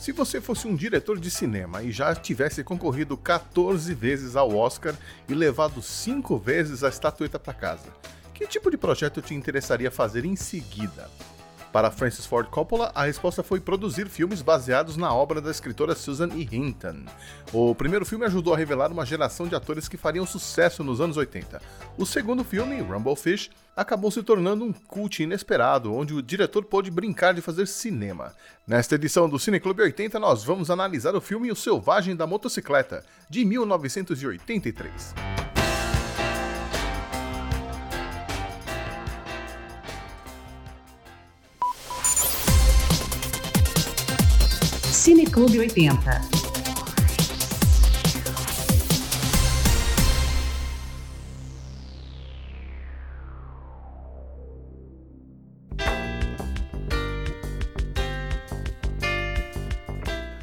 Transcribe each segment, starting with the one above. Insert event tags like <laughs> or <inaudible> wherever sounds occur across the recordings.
Se você fosse um diretor de cinema e já tivesse concorrido 14 vezes ao Oscar e levado 5 vezes a estatueta para casa, que tipo de projeto te interessaria fazer em seguida? Para Francis Ford Coppola, a resposta foi produzir filmes baseados na obra da escritora Susan E. Hinton. O primeiro filme ajudou a revelar uma geração de atores que fariam sucesso nos anos 80. O segundo filme, Rumblefish, acabou se tornando um cult inesperado, onde o diretor pôde brincar de fazer cinema. Nesta edição do Cine Clube 80, nós vamos analisar o filme O Selvagem da Motocicleta, de 1983. Cine Clube 80.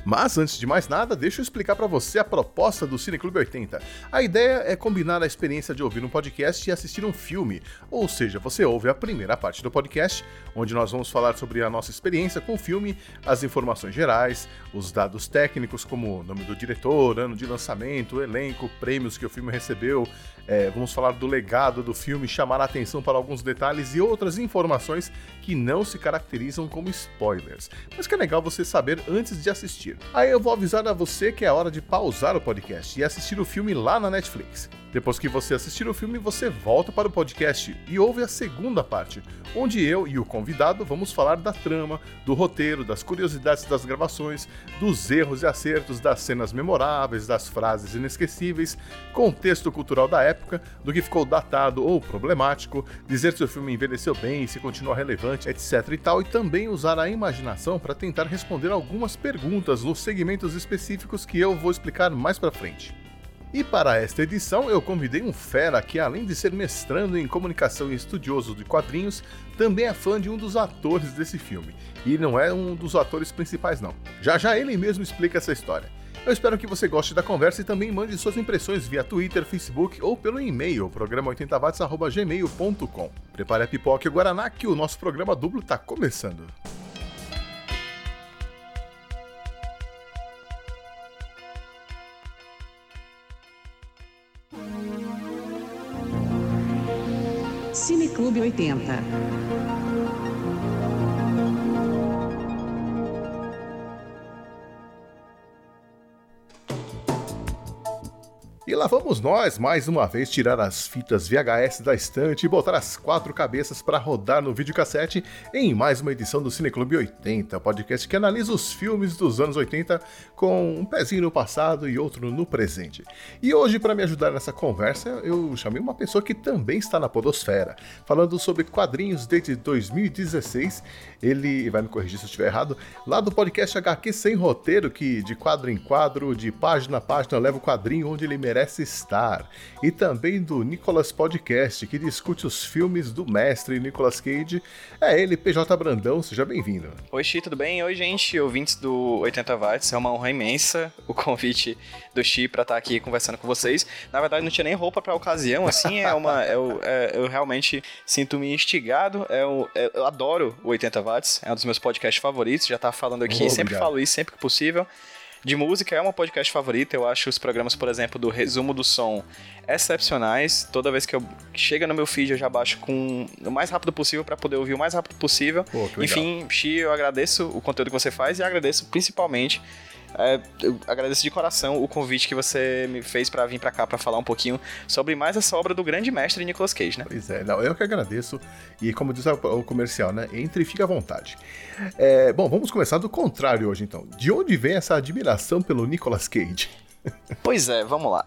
Mas antes de mais nada, deixa eu explicar para você a proposta do Cine Clube 80. A ideia é combinar a experiência de ouvir um podcast e assistir um filme, ou seja, você ouve a primeira parte do podcast, onde nós vamos falar sobre a nossa experiência com o filme, as informações gerais, os dados técnicos como nome do diretor, ano de lançamento, elenco, prêmios que o filme recebeu, é, vamos falar do legado do filme, chamar a atenção para alguns detalhes e outras informações que não se caracterizam como spoilers, mas que é legal você saber antes de assistir. Aí eu vou avisar a você que é hora de pausar o podcast e assistir o filme lá na Netflix. Depois que você assistir o filme, você volta para o podcast e ouve a segunda parte, onde eu e o convidado vamos falar da trama, do roteiro, das curiosidades das gravações, dos erros e acertos, das cenas memoráveis, das frases inesquecíveis, contexto cultural da época, do que ficou datado ou problemático, dizer se o filme envelheceu bem, se continua relevante, etc e tal, e também usar a imaginação para tentar responder algumas perguntas nos segmentos específicos que eu vou explicar mais para frente. E para esta edição eu convidei um fera que, além de ser mestrando em comunicação e estudioso de quadrinhos, também é fã de um dos atores desse filme. E não é um dos atores principais, não. Já já ele mesmo explica essa história. Eu espero que você goste da conversa e também mande suas impressões via Twitter, Facebook ou pelo e-mail, programa80watts.gmail.com. Prepare a pipoca e o Guaraná que o nosso programa duplo está começando. Clube 80. Lá vamos nós, mais uma vez, tirar as fitas VHS da estante e botar as quatro cabeças para rodar no videocassete em mais uma edição do Cineclube 80, podcast que analisa os filmes dos anos 80 com um pezinho no passado e outro no presente. E hoje, para me ajudar nessa conversa, eu chamei uma pessoa que também está na Podosfera, falando sobre quadrinhos desde 2016. Ele vai me corrigir se eu estiver errado, lá do podcast HQ Sem Roteiro, que de quadro em quadro, de página a página, leva o quadrinho onde ele merece estar, e também do Nicolas Podcast, que discute os filmes do mestre Nicolas Cage. É ele, PJ Brandão, seja bem-vindo. Oi, Xi, tudo bem? Oi, gente, ouvintes do 80 Watts. É uma honra imensa o convite do Xi para estar tá aqui conversando com vocês. Na verdade, não tinha nem roupa para ocasião, assim, é uma. É, é, eu realmente sinto-me instigado. É, é, eu adoro o 80 Watts, é um dos meus podcasts favoritos. Já tá falando aqui, sempre falo isso sempre que possível de música é uma podcast favorita. Eu acho os programas, por exemplo, do resumo do som excepcionais. Toda vez que eu chega no meu feed, eu já baixo com o mais rápido possível para poder ouvir o mais rápido possível. Pô, Enfim, Xi, eu agradeço o conteúdo que você faz e agradeço principalmente é, eu agradeço de coração o convite que você me fez para vir para cá para falar um pouquinho sobre mais essa obra do grande mestre Nicolas Cage, né? Pois é, não, eu que agradeço. E como diz o comercial, né? Entre e fique à vontade. É, bom, vamos começar do contrário hoje então. De onde vem essa admiração pelo Nicolas Cage? <laughs> Pois é, vamos lá.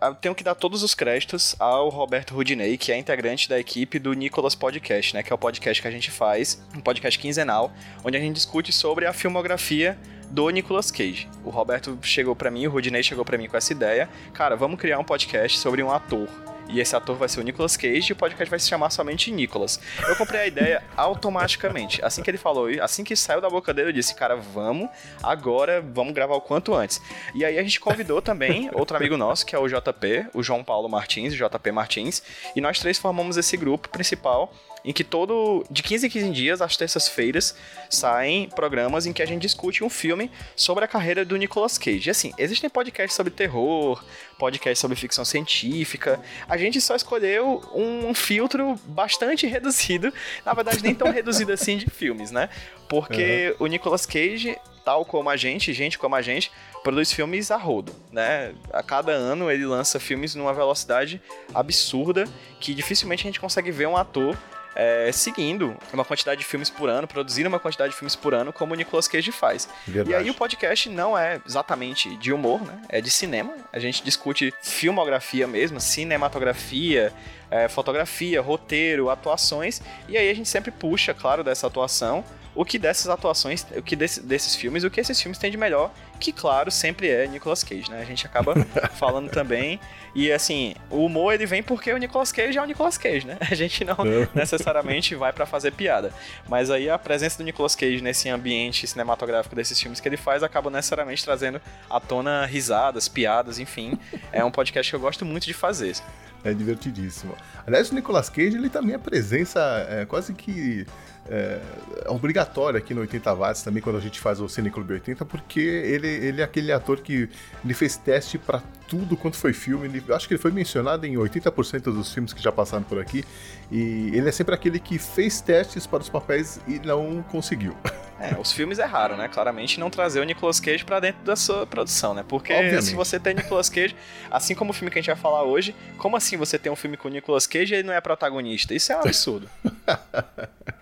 Eu <laughs> tenho que dar todos os créditos ao Roberto Rudinei, que é integrante da equipe do Nicolas Podcast, né? Que é o podcast que a gente faz, um podcast quinzenal, onde a gente discute sobre a filmografia do Nicolas Cage. O Roberto chegou para mim, o Rudinei chegou para mim com essa ideia. Cara, vamos criar um podcast sobre um ator. E esse ator vai ser o Nicolas Cage e o podcast vai se chamar somente Nicolas. Eu comprei a ideia <laughs> automaticamente. Assim que ele falou, assim que saiu da boca dele, eu disse, cara, vamos, agora vamos gravar o quanto antes. E aí a gente convidou também <laughs> outro amigo nosso, que é o JP, o João Paulo Martins, o JP Martins, e nós três formamos esse grupo principal em que todo de 15 em 15 dias, às terças-feiras, saem programas em que a gente discute um filme sobre a carreira do Nicolas Cage. E assim, existem podcasts sobre terror, podcasts sobre ficção científica. A gente só escolheu um filtro bastante <laughs> reduzido, na verdade nem tão reduzido assim de filmes, né? Porque uhum. o Nicolas Cage, tal como a gente, gente como a gente, produz filmes a rodo, né? A cada ano ele lança filmes numa velocidade absurda que dificilmente a gente consegue ver um ator é, seguindo uma quantidade de filmes por ano, produzindo uma quantidade de filmes por ano, como o Nicolas Cage faz. Verdade. E aí o podcast não é exatamente de humor, né? É de cinema. A gente discute filmografia mesmo, cinematografia, é, fotografia, roteiro, atuações. E aí a gente sempre puxa, claro, dessa atuação o que dessas atuações, o que desse, desses filmes, o que esses filmes têm de melhor, que claro, sempre é Nicolas Cage, né? A gente acaba <laughs> falando também. E assim, o humor ele vem porque o Nicolas Cage é o Nicolas Cage, né? A gente não <laughs> necessariamente vai para fazer piada. Mas aí a presença do Nicolas Cage nesse ambiente cinematográfico desses filmes que ele faz acaba necessariamente trazendo à tona risadas, piadas, enfim. É um podcast que eu gosto muito de fazer. É divertidíssimo. Aliás, o Nicolas Cage, ele também é presença é, quase que é, é obrigatório aqui no 80 watts também quando a gente faz o Cine Clube 80, porque ele, ele é aquele ator que ele fez teste para tudo quanto foi filme. Ele, acho que ele foi mencionado em 80% dos filmes que já passaram por aqui. E ele é sempre aquele que fez testes para os papéis e não conseguiu. É, os filmes é raro, né? Claramente não trazer o Nicolas Cage para dentro da sua produção, né? Porque Obviamente. se você tem Nicolas Cage, assim como o filme que a gente vai falar hoje, como assim você tem um filme com o Nicolas Cage e ele não é protagonista? Isso é um absurdo. <laughs>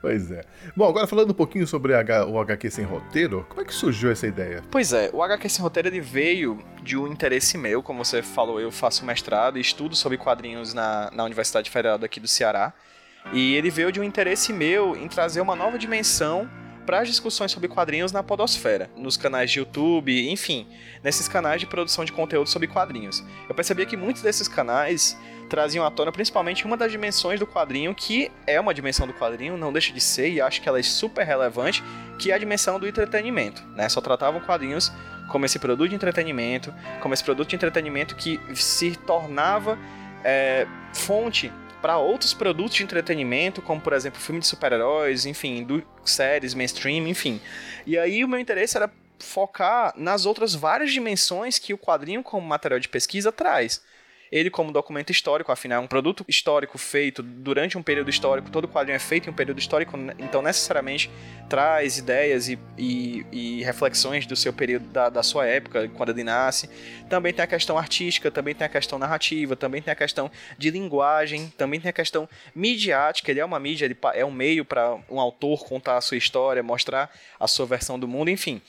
pois é. Bom, agora falando um pouquinho sobre o HQ sem roteiro, como é que surgiu essa ideia? Pois é, o HQ sem roteiro ele veio de um interesse meu, como você falou, eu faço mestrado e estudo sobre quadrinhos na, na Universidade Federal daqui do Ceará. E ele veio de um interesse meu em trazer uma nova dimensão para as discussões sobre quadrinhos na podosfera, nos canais de YouTube, enfim, nesses canais de produção de conteúdo sobre quadrinhos. Eu percebia que muitos desses canais traziam à tona principalmente uma das dimensões do quadrinho, que é uma dimensão do quadrinho, não deixa de ser, e acho que ela é super relevante, que é a dimensão do entretenimento. Né? Só tratavam quadrinhos como esse produto de entretenimento, como esse produto de entretenimento que se tornava é, fonte para outros produtos de entretenimento, como por exemplo filme de super-heróis, enfim, do, séries, mainstream, enfim. E aí o meu interesse era focar nas outras várias dimensões que o quadrinho como material de pesquisa traz ele como documento histórico, afinal é um produto histórico feito durante um período histórico, todo quadrinho é feito em um período histórico, então necessariamente traz ideias e, e, e reflexões do seu período, da, da, sua época, quando ele nasce. Também tem a questão artística, também tem a questão narrativa, também tem a questão de linguagem, também tem a questão midiática, ele é uma mídia, ele é um meio para um autor contar a sua história, mostrar a sua versão do mundo, enfim.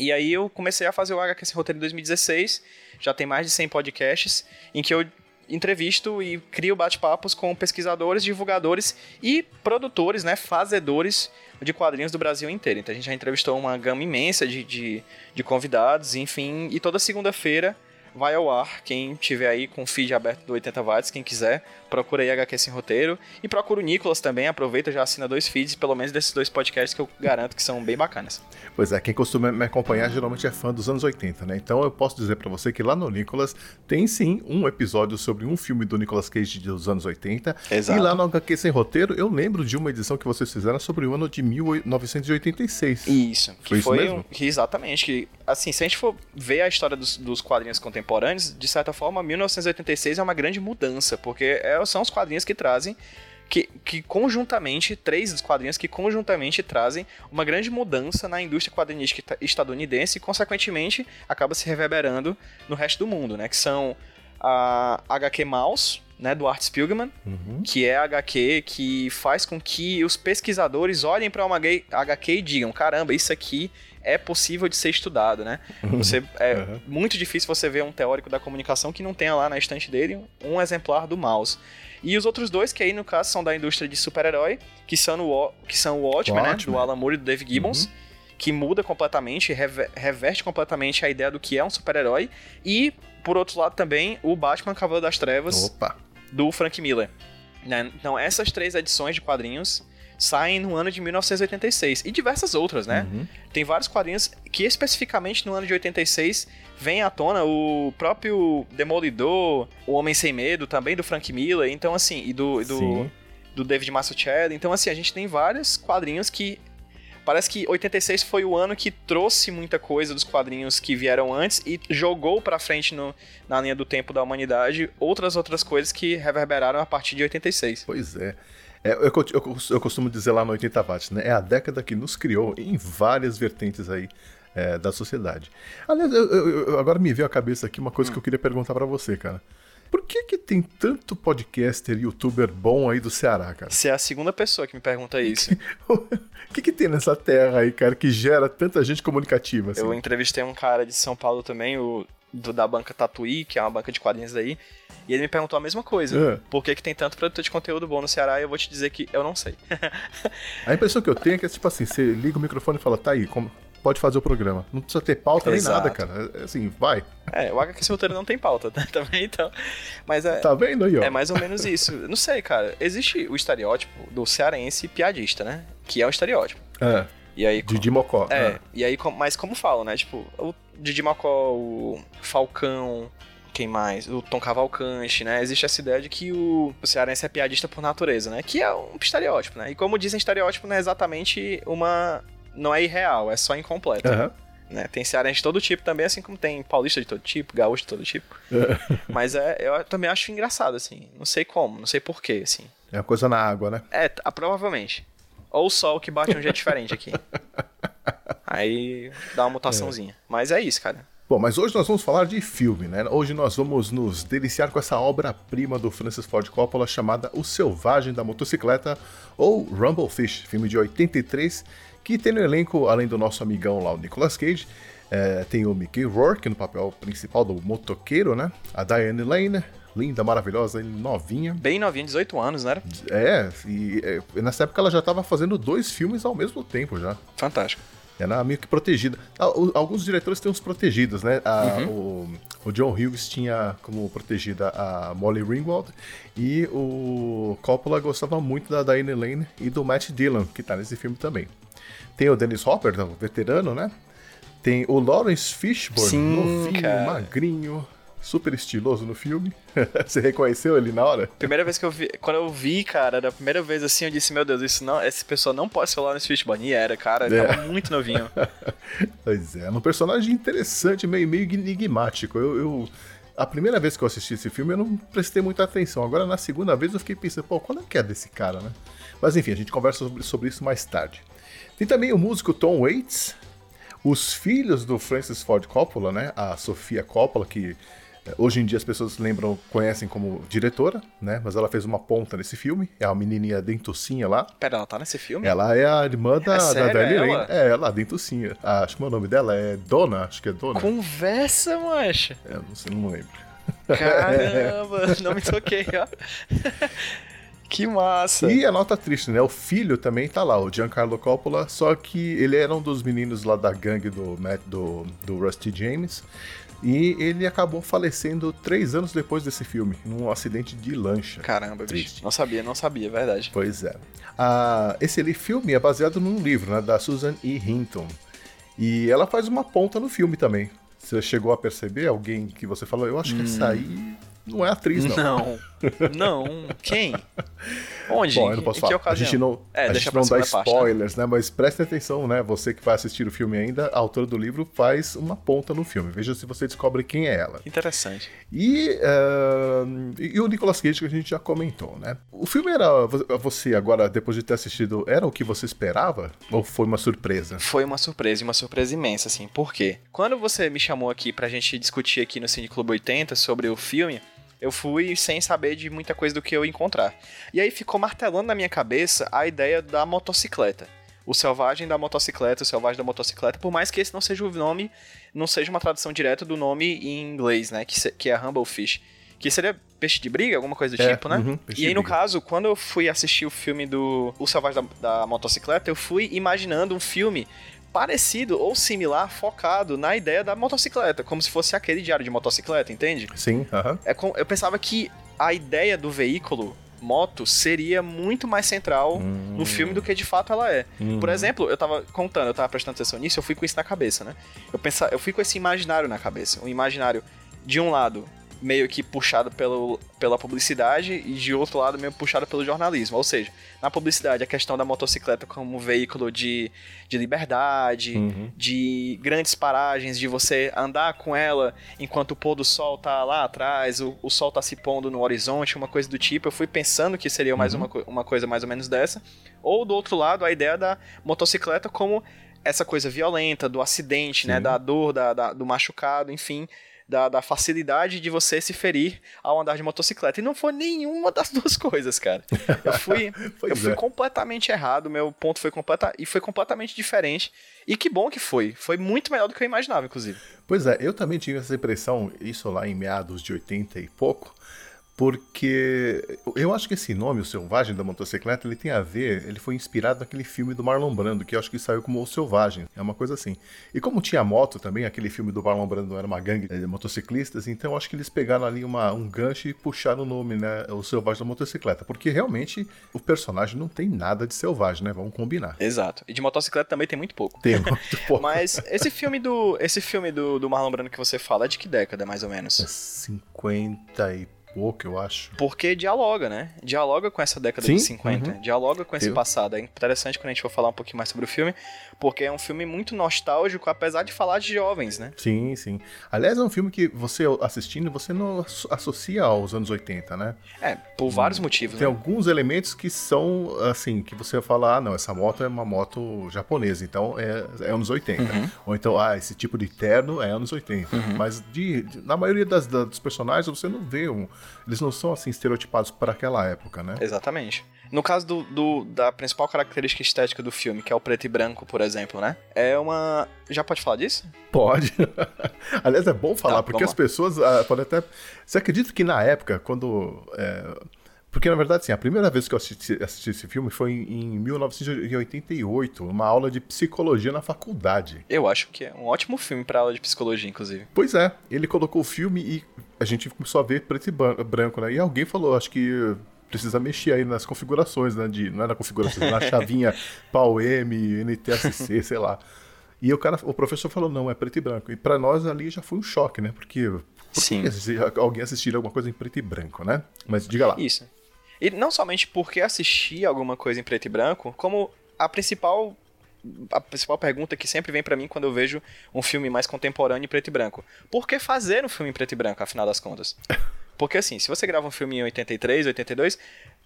E aí eu comecei a fazer o HQ Sem Roteiro em 2016, já tem mais de 100 podcasts, em que eu entrevisto e crio bate-papos com pesquisadores, divulgadores e produtores, né, fazedores de quadrinhos do Brasil inteiro. Então a gente já entrevistou uma gama imensa de, de, de convidados, enfim, e toda segunda-feira vai ao ar. Quem tiver aí com o feed aberto do 80 watts, quem quiser, procura aí HQ Sem Roteiro. E procura o Nicolas também, aproveita, já assina dois feeds, pelo menos desses dois podcasts que eu garanto que são bem bacanas. Pois é, quem costuma me acompanhar geralmente é fã dos anos 80, né? Então eu posso dizer para você que lá no Nicolas tem sim um episódio sobre um filme do Nicolas Cage dos anos 80. Exato. E lá no HQ Sem Roteiro eu lembro de uma edição que vocês fizeram sobre o ano de 1986. Isso. Foi isso foi mesmo? Um, exatamente. Que, assim, se a gente for ver a história dos, dos quadrinhos contemporâneos, de certa forma, 1986 é uma grande mudança, porque é, são os quadrinhos que trazem que, que conjuntamente, três dos quadrinhos que conjuntamente trazem uma grande mudança na indústria quadrinística estadunidense e, consequentemente, acaba se reverberando no resto do mundo, né? Que são a HQ Mouse, né, do Art Spiegelman, uhum. que é a HQ que faz com que os pesquisadores olhem para uma HQ e digam: caramba, isso aqui é possível de ser estudado, né? Você, é <laughs> uhum. muito difícil você ver um teórico da comunicação que não tenha lá na estante dele um exemplar do mouse. E os outros dois, que aí no caso são da indústria de super-herói, que são o, que são o Watchmen. né? Do Alan Moore e do Dave Gibbons. Uhum. Que muda completamente, rever, reverte completamente a ideia do que é um super-herói. E, por outro lado, também o Batman Cavaleiro das Trevas, Opa. do Frank Miller. Né? Então, essas três edições de quadrinhos saem no ano de 1986 e diversas outras, né? Uhum. Tem vários quadrinhos que especificamente no ano de 86 vem à tona o próprio Demolidor, o Homem Sem Medo, também do Frank Miller, então assim, e do, do, do do David Mazzucchelli. Então, assim, a gente tem vários quadrinhos que Parece que 86 foi o ano que trouxe muita coisa dos quadrinhos que vieram antes e jogou pra frente no, na linha do tempo da humanidade outras outras coisas que reverberaram a partir de 86. Pois é. É, eu, eu, eu, costumo dizer lá no 80 watts, né? É a década que nos criou em várias vertentes aí é, da sociedade. Aliás, eu, agora me veio à cabeça aqui uma coisa hum. que eu queria perguntar para você, cara. Por que que tem tanto podcaster, youtuber bom aí do Ceará, cara? Você é a segunda pessoa que me pergunta isso. O <laughs> que que tem nessa terra aí, cara, que gera tanta gente comunicativa? Assim? Eu entrevistei um cara de São Paulo também, o do, da banca Tatuí, que é uma banca de quadrinhos aí, e ele me perguntou a mesma coisa. É. Por que, que tem tanto produtor de conteúdo bom no Ceará? E eu vou te dizer que eu não sei. <laughs> a impressão que eu tenho é que, tipo assim, você liga o microfone e fala, tá aí, como, pode fazer o programa. Não precisa ter pauta Exato. nem nada, cara. É, assim, vai. É, o HQ Roteiro não tem pauta né? <laughs> também, então. Mas é. Tá vendo aí, ó? É mais ou menos isso. Não sei, cara. Existe o estereótipo do cearense piadista, né? Que é um estereótipo. É. E aí, Didi Mocó. É, é. e aí, mas como falam, né? Tipo, o Didi Mocó, o Falcão, quem mais? O Tom Cavalcante, né? Existe essa ideia de que o, o cearense é piadista por natureza, né? Que é um estereótipo, né? E como dizem, estereótipo não é exatamente uma não é irreal, é só incompleto. Uhum. Né? Tem cearense de todo tipo também, assim como tem paulista de todo tipo, gaúcho de todo tipo. <laughs> Mas é, eu também acho engraçado, assim. Não sei como, não sei porquê, assim. É uma coisa na água, né? É, provavelmente. Ou o sol que bate um jeito diferente aqui. <laughs> Aí dá uma mutaçãozinha. É. Mas é isso, cara. Bom, mas hoje nós vamos falar de filme, né? Hoje nós vamos nos deliciar com essa obra-prima do Francis Ford Coppola chamada O Selvagem da Motocicleta ou Rumble Fish, filme de 83 que tem no elenco, além do nosso amigão lá, o Nicolas Cage, é, tem o Mickey Rourke no papel principal do motoqueiro, né? A Diane Lane, linda, maravilhosa, novinha. Bem novinha, 18 anos, né? É, e é, nessa época ela já estava fazendo dois filmes ao mesmo tempo já. Fantástico. Era meio que protegida. Ah, alguns diretores têm uns protegidos, né? A, uhum. o, o, John Hughes tinha como protegida a Molly Ringwald e o Coppola gostava muito da Diane Lane e do Matt Dillon, que tá nesse filme também. Tem o Dennis Hopper, o veterano, né? Tem o Lawrence Fishburne, Sim, novinho, cara. magrinho, super estiloso no filme. <laughs> Você reconheceu ele na hora? Primeira vez que eu vi, quando eu vi, cara, da primeira vez assim, eu disse, meu Deus, isso não, essa pessoa não pode ser o Lawrence Fishburne. E era, cara, ele é. tava muito novinho. <laughs> pois é, um personagem interessante, meio, meio enigmático. Eu, eu, a primeira vez que eu assisti esse filme, eu não prestei muita atenção. Agora, na segunda vez, eu fiquei pensando, pô, qual é que é desse cara, né? Mas enfim, a gente conversa sobre, sobre isso mais tarde. Tem também o músico Tom Waits, os filhos do Francis Ford Coppola, né? A Sofia Coppola, que hoje em dia as pessoas lembram, conhecem como diretora, né? Mas ela fez uma ponta nesse filme. É a menininha dentucinha lá. Pera, ela tá nesse filme? Ela é a irmã da, é da Dali Lane. É, ela, dentucinha. Ah, acho que o nome dela é Dona, acho que é Dona. Conversa, mancha. É, não sei, não lembro. Caramba, <laughs> não me toquei, ó. Que massa! E a nota triste, né? O filho também tá lá, o Giancarlo Coppola, só que ele era um dos meninos lá da gangue do, do, do Rusty James. E ele acabou falecendo três anos depois desse filme, num acidente de lancha. Caramba, Triste. bicho. Não sabia, não sabia, é verdade. Pois é. Ah, esse filme é baseado num livro, né, da Susan E. Hinton. E ela faz uma ponta no filme também. Você chegou a perceber alguém que você falou, eu acho que hum. essa aí não é atriz, não. Não. <laughs> Não. Quem? Onde? Bom, eu não posso falar. A gente não, é, a gente não dá spoilers, parte, né? né? Mas preste atenção, né? Você que vai assistir o filme ainda, a autora do livro faz uma ponta no filme. Veja se você descobre quem é ela. Interessante. E, uh, e o Nicolas Cage que a gente já comentou, né? O filme era. Você, agora, depois de ter assistido, era o que você esperava? Ou foi uma surpresa? Foi uma surpresa, e uma surpresa imensa, assim. Por quê? Quando você me chamou aqui pra gente discutir aqui no Cine Clube 80 sobre o filme, eu fui sem saber de muita coisa do que eu ia encontrar. E aí ficou martelando na minha cabeça a ideia da motocicleta. O selvagem da motocicleta, o selvagem da motocicleta, por mais que esse não seja o nome, não seja uma tradução direta do nome em inglês, né? Que, que é Humble Fish. Que seria peixe de briga, alguma coisa do é, tipo, né? Uhum, e aí, no caso, quando eu fui assistir o filme do O Selvagem da, da Motocicleta, eu fui imaginando um filme parecido ou similar, focado na ideia da motocicleta, como se fosse aquele diário de motocicleta, entende? Sim, aham. Uh -huh. é eu pensava que a ideia do veículo moto seria muito mais central hum. no filme do que de fato ela é. Hum. Por exemplo, eu tava contando, eu tava prestando atenção nisso, eu fui com isso na cabeça, né? Eu, pensava, eu fui com esse imaginário na cabeça. Um imaginário, de um lado, meio que puxado pelo, pela publicidade e de outro lado meio puxado pelo jornalismo. Ou seja, na publicidade a questão da motocicleta como veículo de, de liberdade, Uhum. de grandes paragens, de você andar com ela enquanto o pôr do sol tá lá atrás, o, o sol tá se pondo no horizonte, uma coisa do tipo. Eu fui pensando que seria mais Uhum. uma, uma coisa mais ou menos dessa. Ou do outro lado, a ideia da motocicleta como essa coisa violenta, do acidente, né? Sim. Da dor, da, da- do machucado, enfim. Da, da facilidade de você se ferir ao andar de motocicleta. E não foi nenhuma das <laughs> duas coisas, cara. Eu fui, <laughs> eu fui é. completamente errado, meu ponto foi completa e foi completamente diferente. E que bom que foi. Foi muito melhor do que eu imaginava, inclusive. Pois é, eu também tive essa impressão, isso lá em meados de 80 e pouco, porque eu acho que esse nome, o Selvagem da Motocicleta, ele tem a ver, ele foi inspirado naquele filme do Marlon Brando, que eu acho que saiu como O Selvagem, é uma coisa assim. E como tinha moto também, aquele filme do Marlon Brando era uma gangue de motociclistas, então eu acho que eles pegaram ali uma, um gancho e puxaram o nome, né, O Selvagem da Motocicleta, porque realmente o personagem não tem nada de selvagem, né, vamos combinar. Exato. E de motocicleta também tem muito pouco. Tem muito <laughs> pouco. Mas esse filme do esse filme do, do Marlon Brando que você fala é de que década, mais ou menos? 50 e pouco, eu acho. Porque dialoga, né? Dialoga com essa década Sim, de 50. uhum. Dialoga com esse Eu- passado. É interessante quando a gente for falar um pouquinho mais sobre o filme, porque é um filme muito nostálgico, apesar de falar de jovens, né? Sim, sim. Aliás, é um filme que você assistindo, você não asso- associa aos anos 80, né? É, por vários motivos, Tem né? alguns elementos que são, assim, que você fala, ah, não, essa moto é uma moto japonesa, então é, é anos 80. Uhum. Ou então, ah, esse tipo de terno é anos 80. Mas de, de- na maioria das, da- dos personagens, você não vê um... Eles não são, assim, estereotipados para aquela época, né? Exatamente. No caso do, do- da principal característica estética do filme, que é o preto e branco, por exemplo, né? É uma. Já pode falar disso? Pode. <laughs> Aliás, é bom falar, Tá, porque as pessoas ah, podem até. Você acredita que na época, quando. é, Porque, na verdade, assim, a primeira vez que eu assisti, assisti esse filme foi em, em 1988, uma aula de psicologia na faculdade. Eu acho que é um ótimo filme pra aula de psicologia, inclusive. Pois é, ele colocou o filme e a gente começou a ver preto e branco, né? E alguém falou, acho que precisa mexer aí nas configurações, né? De, não é na configuração, na chavinha <laughs> PAU-M, NTSC, sei lá. E o cara, o professor falou, não, é preto e branco. E pra nós ali já foi um choque, né? Porque por Sim. alguém assistir alguma coisa em preto e branco, né? Mas diga lá. Isso. E não somente porque assistir alguma coisa em preto e branco, como a principal a principal pergunta que sempre vem pra mim quando eu vejo um filme mais contemporâneo em preto e branco. Por que fazer um filme em preto e branco, afinal das contas? <laughs> Porque assim, se você grava um filme em 83, 82,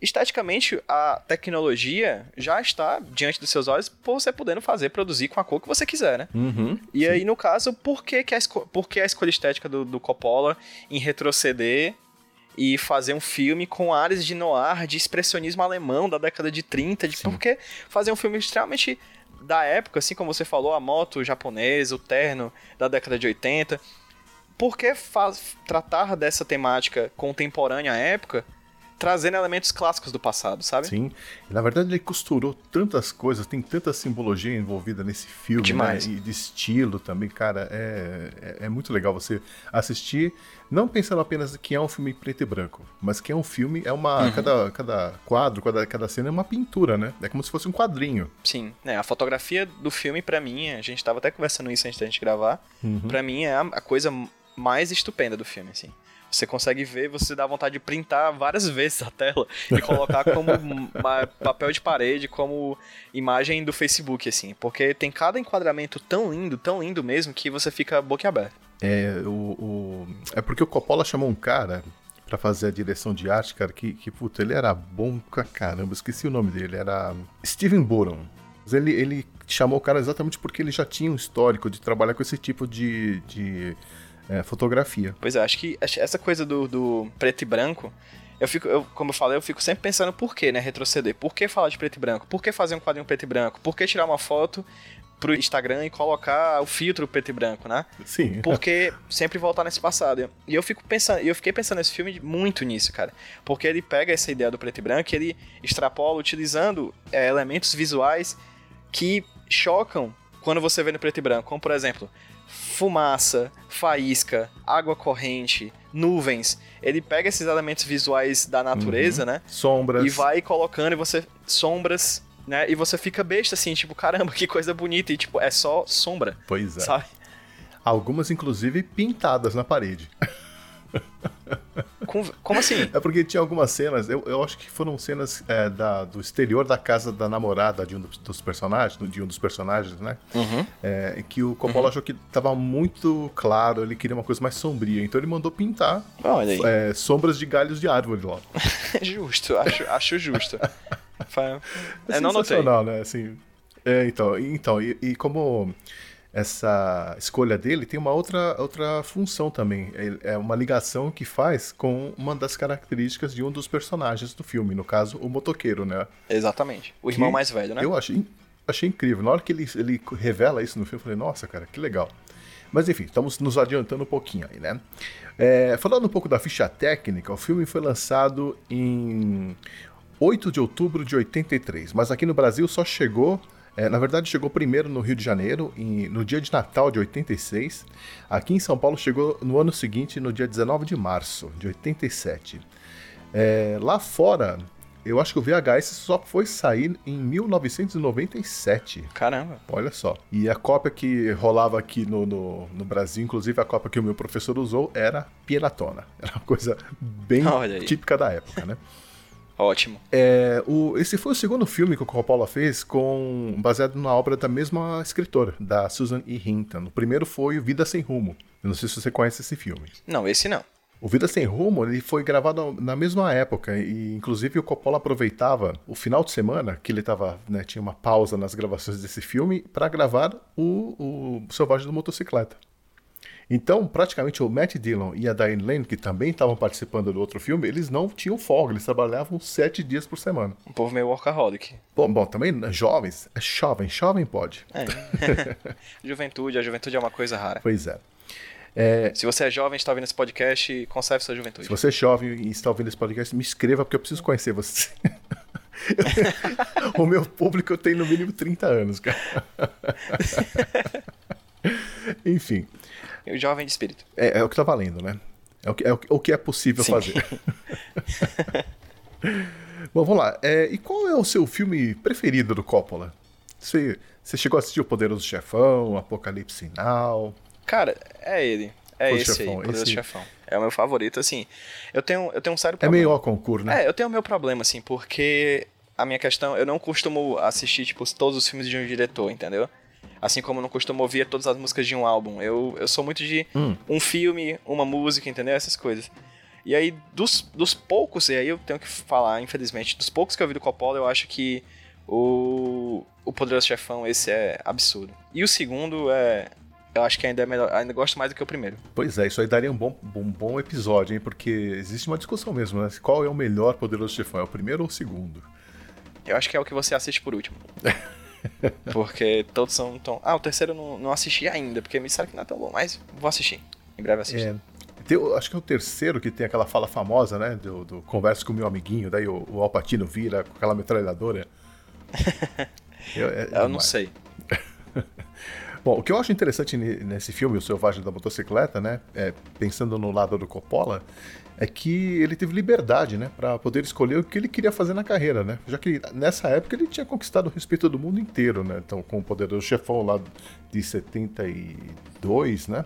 esteticamente a tecnologia já está diante dos seus olhos por você podendo fazer, produzir com a cor que você quiser, né? Uhum. E aí, no caso, por que, que, a, por que a escolha estética do, do Coppola em retroceder e fazer um filme com áreas de noir, de expressionismo alemão da década de 30? De, Sim. por que fazer um filme extremamente da época, assim como você falou, a moto japonesa, o terno da década de 80? Por que faz, tratar dessa temática contemporânea à época, trazendo elementos clássicos do passado, sabe? Sim. Na verdade, ele costurou tantas coisas, tem tanta simbologia envolvida nesse filme, Demais. né? E de estilo também, cara. É, é, é muito legal você assistir, não pensando apenas que é um filme preto e branco, mas que é um filme, é uma. Cada, cada quadro, cada, cada cena é uma pintura, né? É como se fosse um quadrinho. Sim, né? A fotografia do filme, pra mim, a gente tava até conversando isso antes da gente gravar. Pra mim é a, a coisa mais estupenda do filme, assim. Você consegue ver, você dá vontade de printar várias <laughs> vezes a tela e colocar como ma- papel de parede, como imagem do Facebook, assim. Porque tem cada enquadramento tão lindo, tão lindo mesmo, que você fica boquiaberto. É, o, o- é porque o Coppola chamou um cara pra fazer a direção de arte, cara, que, que puta, ele era bom pra caramba, esqueci o nome dele, era Steven Boron. Ele, ele chamou o cara exatamente porque ele já tinha um histórico de trabalhar com esse tipo de, de é, fotografia. Pois é, acho que essa coisa do, do preto e branco, eu fico, eu, como eu falei, eu fico sempre pensando por que, né, retroceder? Por que falar de preto e branco? Por que fazer um quadrinho preto e branco? Por que tirar uma foto pro Instagram e colocar o filtro preto e branco, né? Sim. Porque sempre voltar nesse passado. E eu fico pensando, eu fiquei pensando nesse filme muito nisso, cara. Porque ele pega essa ideia do preto e branco e ele extrapola utilizando é, elementos visuais que chocam quando você vê no preto e branco. Como, por exemplo, fumaça, faísca, água corrente, nuvens. Ele pega esses elementos visuais da natureza, né? Sombras. E vai colocando e você. sombras, né? E você fica besta assim, tipo, caramba, que coisa bonita. E tipo, é só sombra, Pois é. sabe? Algumas, inclusive, pintadas na parede. <laughs> <laughs> Com- como assim? É porque tinha algumas cenas, eu, eu acho que foram cenas é, da, do exterior da casa da namorada de um dos, personagens, de um dos personagens, né? Uhum. É, que o Coppola achou que tava muito claro, ele queria uma coisa mais sombria, então ele mandou pintar aí. é, sombras de galhos de árvore lá. <laughs> justo, acho, acho justo. É Eu não notei. né? Assim, é, então, então e, e como essa escolha dele tem uma outra, outra função também. É uma ligação que faz com uma das características de um dos personagens do filme, no caso, o motoqueiro, né? Exatamente. O irmão Que mais velho, né? Eu achei, achei incrível. Na hora que ele, ele revela isso no filme, eu falei, nossa, cara, que legal. Mas enfim, estamos nos adiantando um pouquinho aí, né? É, falando um pouco da ficha técnica, o filme foi lançado em 8 de outubro de 83, mas aqui no Brasil só chegou. É, na verdade, chegou primeiro no Rio de Janeiro, em- no dia de Natal de 86. Aqui em São Paulo chegou no ano seguinte, no dia 19 de março de 87. É, lá fora, eu acho que o VHS só foi sair em 1997. Caramba. Olha só. E a cópia que rolava aqui no, no, no Brasil, inclusive a cópia que o meu professor usou, era Piratona. Era uma coisa bem típica da época, né? <laughs> Ótimo. É, o- esse foi o segundo filme que o Coppola fez com baseado na obra da mesma escritora, da Susan E. Hinton. O primeiro foi o Vida Sem Rumo. Eu não sei se você conhece esse filme. Não, esse não. O Vida Sem Rumo ele foi gravado na mesma época e inclusive o Coppola aproveitava o final de semana que ele tava, né, tinha uma pausa nas gravações desse filme para gravar o, o Selvagem do Motocicleta. Então, praticamente o Matt Dillon e a Diane Lane, que também estavam participando do outro filme, eles não tinham folga, eles trabalhavam sete dias por semana. Um povo meio workaholic. Bom, bom também né, jovens, é jovem, jovem pode. É. <laughs> juventude, a juventude é uma coisa rara. Pois é. É, Se você é jovem e está ouvindo esse podcast, conserve sua juventude. Se você é jovem e está ouvindo esse podcast, me inscreva porque eu preciso conhecer você. <laughs> o meu público tem no mínimo 30 anos, cara. <laughs> Enfim, jovem de espírito. é, é o que tá valendo, né? É o que é, o que- é possível Sim. fazer. <laughs> Bom, vamos lá. É, e qual é o seu filme preferido do Coppola? Você, você chegou a assistir O Poderoso Chefão, Apocalipse Now? Cara, é ele. É Poderoso esse Chefão, aí, Poderoso esse- Chefão. É o meu favorito, assim. Eu tenho, eu tenho um sério É problema. meio ao concurso, né? É, eu tenho o meu problema, assim, porque a minha questão, eu não costumo assistir, tipo, todos os filmes de um diretor, entendeu? Assim como eu não costumo ouvir todas as músicas de um álbum. Eu, eu sou muito de Hum. um filme, uma música, entendeu? Essas coisas. E aí, dos, dos poucos, e aí eu tenho que falar, infelizmente, dos poucos que eu vi do Coppola, eu acho que o, o Poderoso Chefão, esse é absurdo. E o segundo é. Eu acho que ainda é melhor, ainda gosto mais do que o primeiro. Pois é, isso aí daria um bom, bom, bom episódio, hein? Porque existe uma discussão mesmo, né? Qual é o melhor Poderoso Chefão? É o primeiro ou o segundo? Eu acho que é o que você assiste por último. <laughs> porque todos são tão. Ah, o terceiro eu não, não assisti ainda, porque me disseram que não é tão bom, mas vou assistir. Em breve assisto. É, tem acho que é o terceiro que tem aquela fala famosa, né? Do, do conversa com o meu amiguinho, daí o, o Alpatino vira com aquela metralhadora. <laughs> Eu, é eu não sei. <laughs> Bom, o que eu acho interessante ne- nesse filme, O Selvagem da Motocicleta, né? é, pensando no lado do Coppola, é que ele teve liberdade, né? Pra poder escolher o que ele queria fazer na carreira, né? Já que nessa época ele tinha conquistado o respeito do mundo inteiro, né? Então, com o Poderoso Chefão lá de 72, né?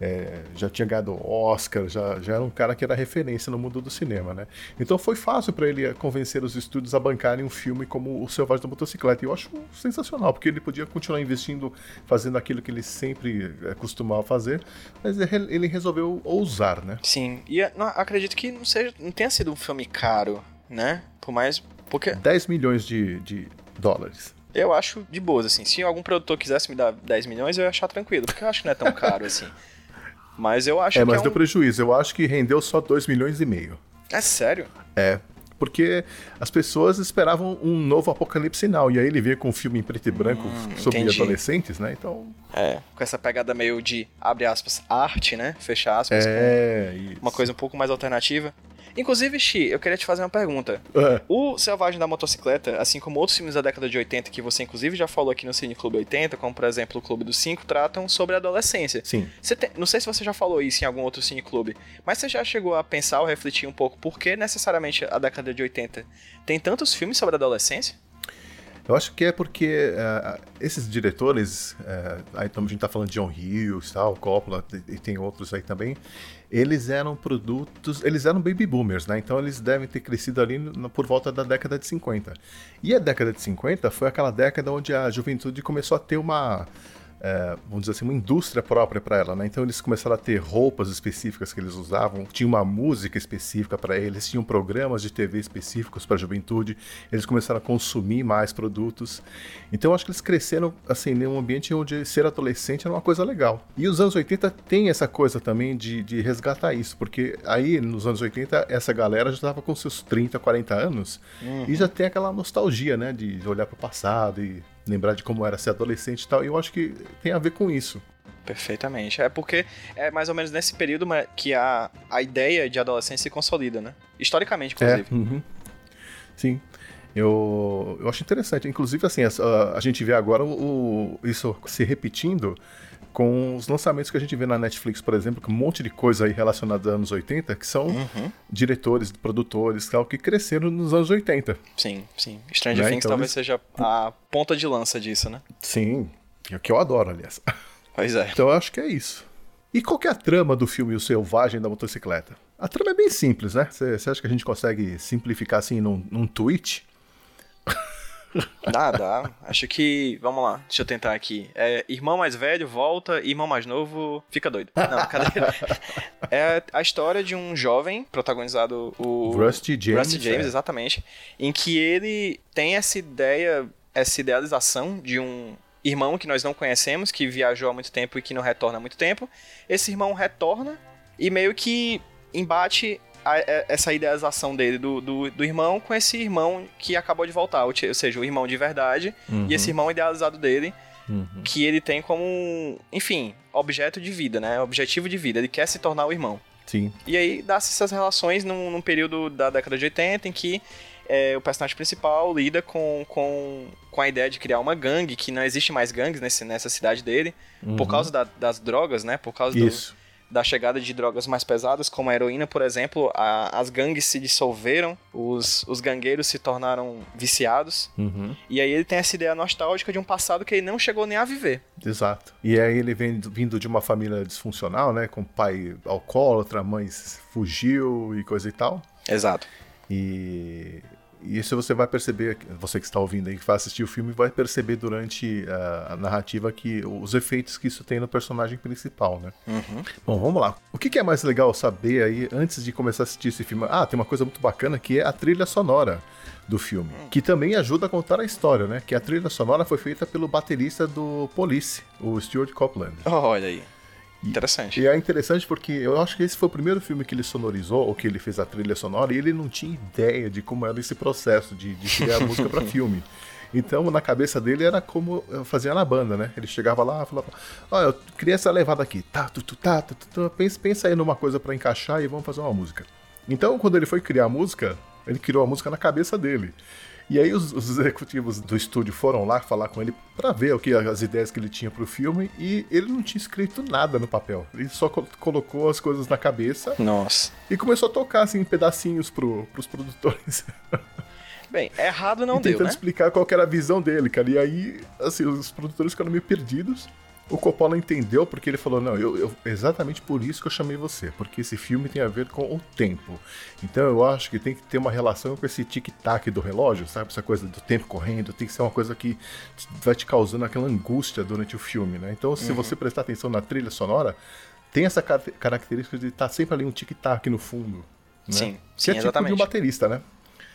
É, já tinha ganhado Oscar, já, já era um cara que era referência no mundo do cinema, né? Então foi fácil para ele convencer os estúdios a bancarem um filme como O Selvagem da Motocicleta. E eu acho sensacional, porque ele podia continuar investindo, fazendo aquilo que ele sempre é, costumava fazer, mas ele resolveu ousar, né? Sim. E eu não, acredito que não, seja, não tenha sido um filme caro, né? Por mais. Porque 10 milhões de, de dólares. eu acho de boas, assim. Se algum produtor quisesse me dar 10 milhões, eu ia achar tranquilo, porque eu acho que não é tão caro <laughs> assim. Mas eu acho É, que mas é deu um... prejuízo. Eu acho que rendeu só 2 milhões e meio. É sério? É, porque as pessoas esperavam um novo Apocalipse Now, e aí ele veio com um filme em preto e branco sobre entendi. adolescentes, né? Então, É. Com essa pegada meio de, abre aspas, arte, né? Fecha aspas. é... isso. Uma coisa um pouco mais alternativa. Inclusive, Xi, eu queria te fazer uma pergunta. É. O Selvagem da Motocicleta, assim como outros filmes da década de 80 que você inclusive já falou aqui no Cine Clube 80, como por exemplo o Clube dos Cinco, tratam sobre a adolescência. Sim. Você tem- não sei se você já falou isso em algum outro Cine Clube, mas você já chegou a pensar ou refletir um pouco por que necessariamente a década de 80 tem tantos filmes sobre a adolescência? Eu acho que é porque uh, esses diretores, uh, aí a gente tá falando de John Hughes, tal, Coppola, e tem outros aí também, eles eram produtos, eles eram baby boomers, né? Então eles devem ter crescido ali no, por volta da década de 50. E a década de 50 foi aquela década onde a juventude começou a ter uma é, vamos dizer assim, uma indústria própria para ela, né? Então eles começaram a ter roupas específicas que eles usavam, tinha uma música específica para eles, tinham programas de TV específicos para a juventude, eles começaram a consumir mais produtos. Então eu acho que eles cresceram assim num ambiente onde ser adolescente era uma coisa legal. E os anos 80 tem essa coisa também de, de resgatar isso, porque aí nos anos 80 essa galera já estava com seus 30, 40 anos uhum. e já tem aquela nostalgia, né, de olhar para o passado e lembrar de como era ser adolescente e tal. E eu acho que tem a ver com isso. Perfeitamente. É porque é mais ou menos nesse período que a, a ideia de adolescência se consolida, né? Historicamente, inclusive. É, uhum. Sim. Eu, eu acho interessante. Inclusive, assim, a, a gente vê agora o, isso se repetindo com os lançamentos que a gente vê na Netflix, por exemplo, com um monte de coisa aí relacionada aos anos 80, que são uhum. diretores, produtores, tal, que cresceram nos anos 80. Sim, sim. Stranger né? Things então, talvez eles... seja a ponta de lança disso, né? Sim, é o que eu adoro, aliás. Pois é. Então eu acho que é isso. E qual é a trama do filme O Selvagem da Motocicleta? A trama é bem simples, né? Você acha que a gente consegue simplificar assim num, num tweet? <laughs> <laughs> Dá, dá. Acho que. Vamos lá, deixa eu tentar aqui. É, irmão mais velho volta, irmão mais novo fica doido. Não, cadê? <laughs> É a história de um jovem, protagonizado o. Rusty James. Rusty James, é. exatamente. Em que ele tem essa ideia, essa idealização de um irmão que nós não conhecemos, que viajou há muito tempo e que não retorna há muito tempo. Esse irmão retorna e meio que embate a, é, essa idealização dele do, do, do, irmão com esse irmão que acabou de voltar, ou, seja, o irmão de verdade uhum. e esse irmão idealizado dele, uhum. que ele tem como, enfim, objeto de vida, né? Objetivo de vida. Ele quer se tornar o irmão. Sim. E aí dá-se essas relações num, num, período da década de 80 em que é, o personagem principal lida com, com, com a ideia de criar uma gangue, que não existe mais gangues nesse, nessa cidade dele, uhum. por causa da, das drogas, né? Por causa Isso. do da chegada de drogas mais pesadas, como a heroína, por exemplo, a, as gangues se dissolveram, os, os gangueiros se tornaram viciados. Uhum. E aí ele tem essa ideia nostálgica de um passado que ele não chegou nem a viver. Exato. E aí ele vem vindo de uma família disfuncional, né? Com pai alcoólatra, mãe fugiu e coisa e tal. Exato. E e isso você vai perceber, você que está ouvindo aí, que vai assistir o filme, vai perceber durante a, a narrativa que os efeitos que isso tem no personagem principal, né? Uhum. Bom, vamos lá. O que, que, é mais legal saber aí, antes de começar a assistir esse filme? Ah, tem uma coisa muito bacana que é a trilha sonora do filme, uhum. que também ajuda a contar a história, né? Que a trilha sonora foi feita pelo baterista do Police, o Stuart Copeland. Olha aí. Interessante. E é interessante porque eu acho que esse foi o primeiro filme que ele sonorizou, ou que ele fez a trilha sonora, e ele não tinha ideia de como era esse processo de, de criar <laughs> música para filme. Então, na cabeça dele era como eu fazia na banda, né? Ele chegava lá e falava: Ó, eu queria essa levada aqui, tá, tu, tu, tá, tu, tu, pensa, pensa aí numa coisa para encaixar e vamos fazer uma música. Então, quando ele foi criar a música, ele criou a música na cabeça dele. E aí os, os, executivos do estúdio foram lá falar com ele para ver o que as ideias que ele tinha pro filme e ele não tinha escrito nada no papel. Ele só co colocou as coisas na cabeça. Nossa. E começou a tocar assim pedacinhos pro, pros produtores. <laughs> Bem, errado não e deu, tentando né? explicar qual era a visão dele, cara. E aí, assim, os produtores ficaram meio perdidos o Coppola entendeu porque ele falou: não, eu, eu, exatamente por isso que eu chamei você, porque esse filme tem a ver com o tempo. Então eu acho que tem que ter uma relação com esse tic-tac do relógio, sabe? Essa coisa do tempo correndo, tem que ser uma coisa que vai te causando aquela angústia durante o filme, né? Então, se uhum. você prestar atenção na trilha sonora, tem essa car característica de estar tá sempre ali um tic-tac no fundo. Né? Sim, que sim, é tipo exatamente. de um baterista, né?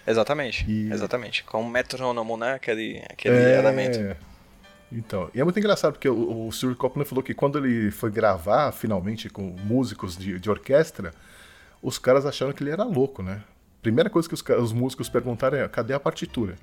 Exatamente, e... exatamente. Com um metrônomo, né? Aquele, aquele é... elemento. Então, e é muito engraçado porque o, o Stuart Copeland falou que quando ele foi gravar finalmente com músicos de, de orquestra, os caras acharam que ele era louco, né? Primeira coisa que os, os músicos perguntaram é: cadê a partitura?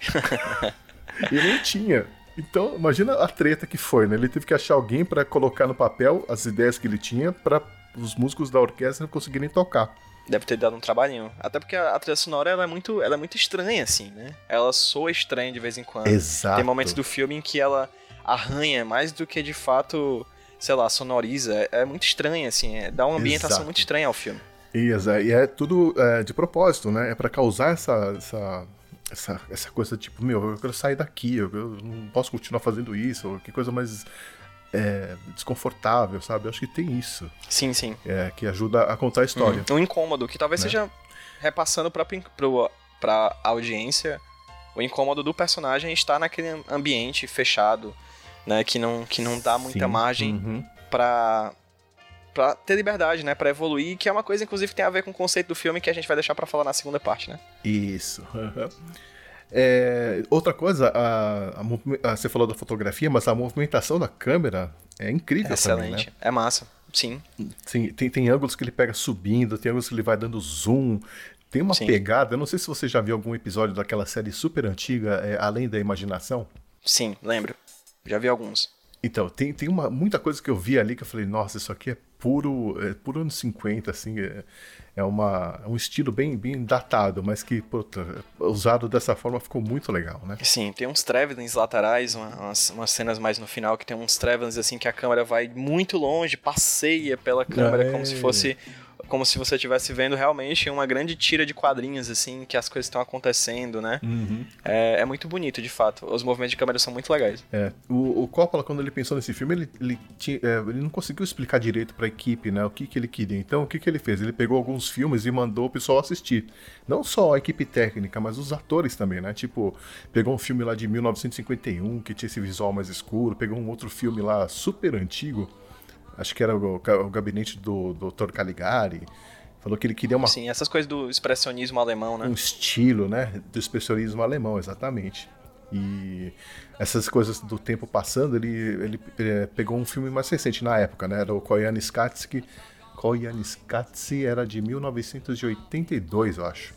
<laughs> e não tinha. Então, imagina a treta que foi, né? Ele teve que achar alguém para colocar no papel as ideias que ele tinha para os músicos da orquestra conseguirem tocar. Deve ter dado um trabalhinho. Até porque a, a trilha sonora ela é, muito, ela é muito estranha, assim, né? Ela soa estranha de vez em quando. Exato. Tem momentos do filme em que ela arranha mais do que de fato, sei lá, sonoriza. É, é muito estranha, assim. É, dá uma ambientação Exato. muito estranha ao filme. Isso, é, e é tudo é, de propósito, né? É para causar essa, essa essa, essa coisa tipo, meu, eu quero sair daqui, eu, eu não posso continuar fazendo isso, que coisa mais é, desconfortável, sabe? Eu acho que tem isso. Sim, sim. É, que ajuda a contar a história. Hum, um incômodo, que talvez Né? seja repassando pra, pro, pra audiência o incômodo do personagem estar naquele ambiente fechado, né? Que não, que não dá muita Sim. margem Uhum. pra, pra ter liberdade, né? Pra evoluir, que é uma coisa, inclusive, que tem a ver com o conceito do filme que a gente vai deixar pra falar na segunda parte, né? Isso. <laughs> É, outra coisa, a, a a- você falou da fotografia, mas a movimentação da câmera é incrível também, Excelente. né? É massa. Sim. Sim, tem, tem ângulos que ele pega subindo, tem ângulos que ele vai dando zoom. Tem uma Sim. pegada, eu não sei se você já viu algum episódio daquela série super antiga, é, Além da Imaginação. Sim, lembro. Já vi alguns. Então, tem, tem uma, muita coisa que eu vi ali que eu falei, nossa, isso aqui é puro, é puro anos 50, assim, é, é, uma, é um estilo bem, bem datado, mas que, puta, usado dessa forma ficou muito legal, né? Sim, tem uns travelings laterais, uma- umas, umas cenas mais no final que tem uns travelings assim que a câmera vai muito longe, passeia pela câmera É. como se fosse como se você estivesse vendo realmente uma grande tira de quadrinhos assim que as coisas estão acontecendo, né? É, é muito bonito, de fato. Os movimentos de câmera são muito legais. É, o, o Coppola, quando ele pensou nesse filme, ele, ele, tinha- é, ele não conseguiu explicar direito pra equipe, né, o que, que ele queria. Então, o que, que ele fez? Ele pegou alguns filmes e mandou o pessoal assistir. Não só a equipe técnica, mas os atores também, né? Tipo, pegou um filme lá de 1951, que tinha esse visual mais escuro, pegou um outro filme lá super antigo, acho que era o, o gabinete do Dr. Caligari. Falou que ele queria uma Sim, essas coisas do expressionismo alemão, né? um estilo, né, do expressionismo alemão, exatamente. E essas coisas do tempo passando, ele, ele, eh, pegou um filme mais recente na época, né, era o Koyaanisqatsi. Koyaanisqatsi era de 1982, eu acho.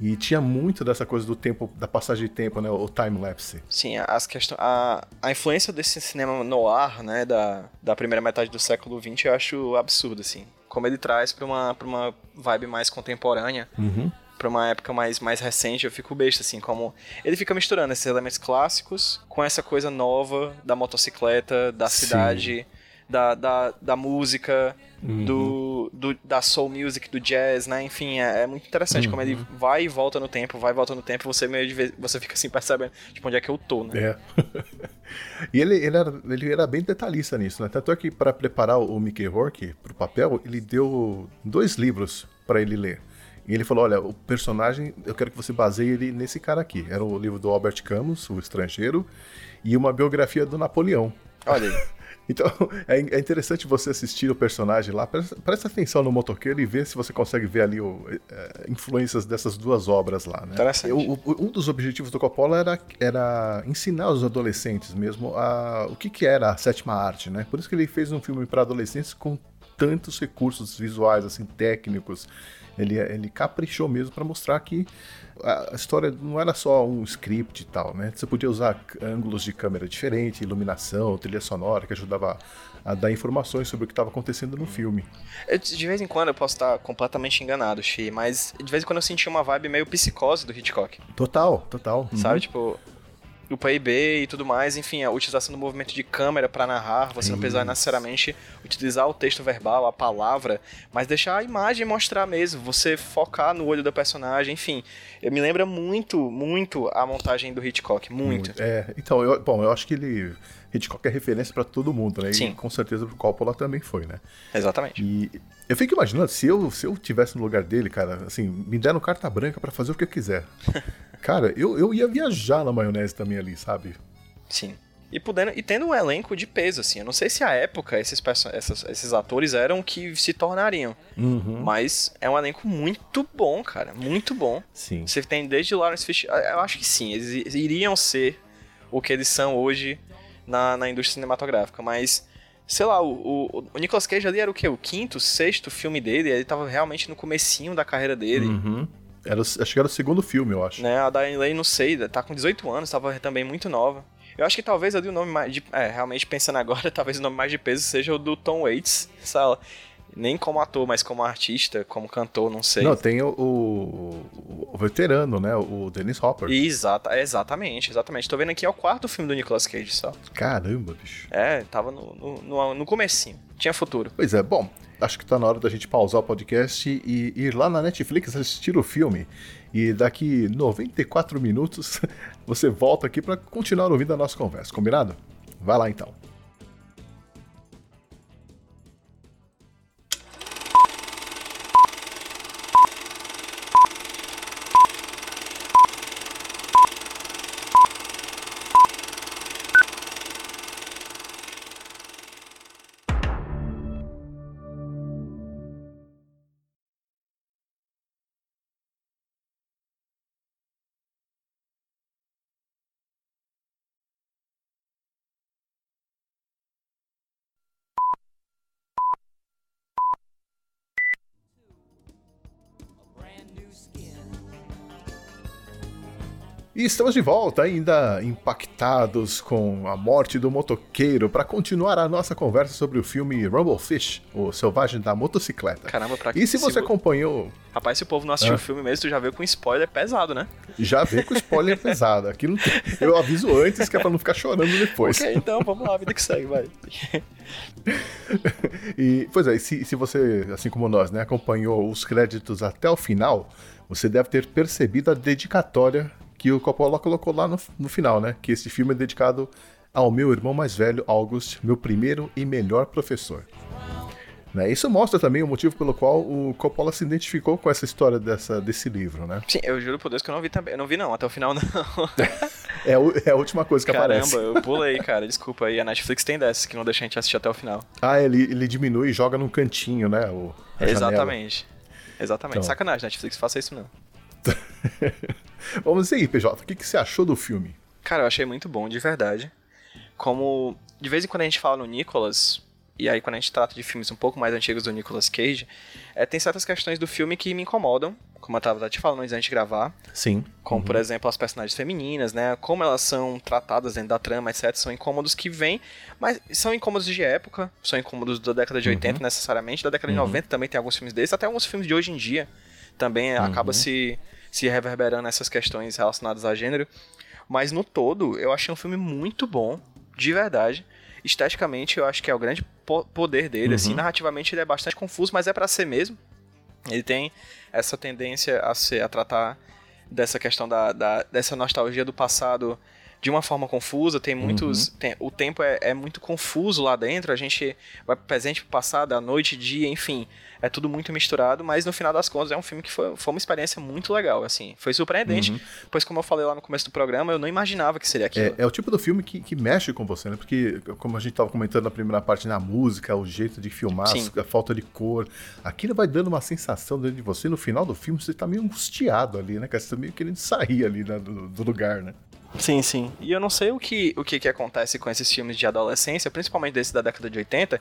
E tinha muito dessa coisa do tempo, da passagem de tempo, né, o time lapse. Sim, as questões, a, a influência desse cinema noir, né, da, da primeira metade do século XX, eu acho absurdo, assim. Como ele traz pra uma, pra uma vibe mais contemporânea, pra uma época mais, mais recente, eu fico besta, assim, como ele fica misturando esses elementos clássicos com essa coisa nova da motocicleta, da Sim. cidade, da, da, da música, Uhum. do, do, da soul music, do jazz, né? Enfim, é, é muito interessante como ele Uhum. vai e volta no tempo, vai e volta no tempo, você meio de vez, você fica assim percebendo, tipo, onde é que eu tô, né? É. <laughs> e ele, ele, era, ele era bem detalhista nisso, né? Tanto é que para preparar o Mickey Rourke pro papel, ele deu dois livros para ele ler. E ele falou: olha, o personagem, eu quero que você baseie ele nesse cara aqui. Era o livro do Albert Camus, O Estrangeiro, e uma biografia do Napoleão. Olha aí. <laughs> Então, <laughs> é, é interessante você assistir o personagem lá, presta, atenção no motoqueiro e ver se você consegue ver ali o, é, influências dessas duas obras lá, né? Interessante. O- o- um dos objetivos do Coppola era, era ensinar os adolescentes mesmo a, o que, que era a sétima arte, né? Por isso que ele fez um filme para adolescentes com tantos recursos visuais, assim, técnicos. Ele, ele caprichou mesmo para mostrar que a história não era só um script e tal, né? Você podia usar ângulos de câmera diferentes, iluminação, trilha sonora, que ajudava a dar informações sobre o que estava acontecendo no filme. Eu, de vez em quando eu posso estar completamente enganado, Xi, mas de vez em quando eu senti uma vibe meio psicose do Hitchcock, Total, total. Uhum. sabe? Tipo, o PIB e tudo mais, enfim, a utilização do movimento de câmera pra narrar, você não precisar necessariamente utilizar o texto verbal, a palavra, mas deixar a imagem mostrar mesmo, você focar no olho do personagem, enfim. Eu me lembra muito, muito a montagem do Hitchcock, muito. É, então, eu, bom, eu acho que ele. Hitchcock é referência pra todo mundo, né? Sim. E com certeza o Coppola também foi, né? Exatamente. E eu fico imaginando, se eu, se eu tivesse no lugar dele, cara, assim, me deram carta branca pra fazer o que eu quiser. <laughs> cara, eu, eu ia viajar na maionese também ali, sabe? Sim. E, podendo, e tendo um elenco de peso, assim. Eu não sei se à época esses, essas- esses atores eram que se tornariam. Uhum. Mas é um elenco muito bom, cara. Muito bom. Sim. Você tem desde Lawrence Fishburne. Eu acho que sim, eles iriam ser o que eles são hoje na, na indústria cinematográfica. Mas, sei lá, o, o, o Nicolas Cage ali era o quê? O quinto, sexto filme dele. Ele tava realmente no comecinho da carreira dele. Uhum. Era, acho que era o segundo filme, eu acho. Né? A Diane Lane, não sei, tá com 18 anos, tava também muito nova. Eu acho que talvez ali o nome mais de. É, realmente pensando agora, <laughs> talvez o nome mais de peso seja o do Tom Waits. Sabe? Nem como ator, mas como artista, como cantor, não sei. Não, tem o, o, o veterano, né? O Dennis Hopper. Exata, exatamente, exatamente. Tô vendo aqui é o quarto filme do Nicolas Cage só. Caramba, bicho. É, tava no, no, no, no comecinho. Tinha futuro. Pois é, bom. acho que tá na hora da gente pausar o podcast e ir lá na Netflix assistir o filme. E daqui 94 minutos <laughs> você volta aqui para continuar ouvindo a nossa conversa, combinado? Vai lá então. E estamos de volta, ainda impactados com a morte do motoqueiro, para continuar a nossa conversa sobre o filme Rumblefish, o Selvagem da Motocicleta. Caramba, pra E se você se- acompanhou, Rapaz, se o povo não assistiu Ah. o filme mesmo, tu já veio com spoiler pesado, né? já vê com spoiler <laughs> pesado. Aqui não tem- eu aviso antes que é pra não ficar chorando depois. Ok, então vamos lá, vida que segue, vai. <laughs> E, pois é, e se, se você, assim como nós, né, acompanhou os créditos até o final, você deve ter percebido a dedicatória que o Coppola colocou lá no, no final, né? Que esse filme é dedicado ao meu irmão mais velho, August, meu primeiro e melhor professor. Né, Isso mostra também o motivo pelo qual o Coppola se identificou com essa história dessa, desse livro, né? Sim, eu juro por Deus que eu não vi também. Eu não vi não, até o final não. <laughs> É, é a última coisa que Caramba, aparece. eu pulei, cara. Desculpa aí. A Netflix tem dessas que não deixa a gente assistir até o final. Ah, ele, ele diminui e joga num cantinho, né? O, a janela. Exatamente. Exatamente. Então. Sacanagem, Netflix, faça isso não. <laughs> <laughs> Vamos aí, PJ, o que, que você achou do filme? Cara, eu achei muito bom, de verdade. Como de vez em quando a gente fala no Nicolas, e aí quando a gente trata de filmes um pouco mais antigos do Nicolas Cage, é, tem certas questões do filme que me incomodam, como eu tava te falando antes gente gravar, Sim. como por exemplo as personagens femininas, né, como elas são tratadas dentro da trama, etc, são incômodos que vêm, mas são incômodos de época, são incômodos da década de 80 necessariamente, da década de 90 também tem alguns filmes desses, até alguns filmes de hoje em dia também acaba se, se reverberando essas questões relacionadas a gênero. Mas no todo, eu achei um filme muito bom, de verdade. Esteticamente, eu acho que é o grande po- poder dele. Assim, narrativamente, ele é bastante confuso, mas é pra ser mesmo. Ele tem essa tendência a, ser, a tratar dessa questão da, da- dessa nostalgia do passado de uma forma confusa. Tem muitos. tem- o tempo é, é muito confuso lá dentro. A gente vai pro presente, pro passado, à noite, dia, enfim. É tudo muito misturado, mas no final das contas é um filme que foi, foi uma experiência muito legal, assim. Foi surpreendente, pois como eu falei lá no começo do programa, eu não imaginava que seria aquilo. É, é o tipo do filme que, que mexe com você, né? Porque, como a gente tava comentando na primeira parte, na música, o jeito de filmar, Sim. a falta de cor, aquilo vai dando uma sensação dentro de você. No final do filme, você tá meio angustiado ali, né? cara? Você tá meio querendo sair ali né, do, do lugar, né? Sim, sim. E eu não sei o que, o que, que acontece com esses filmes de adolescência, principalmente desse da década de 80,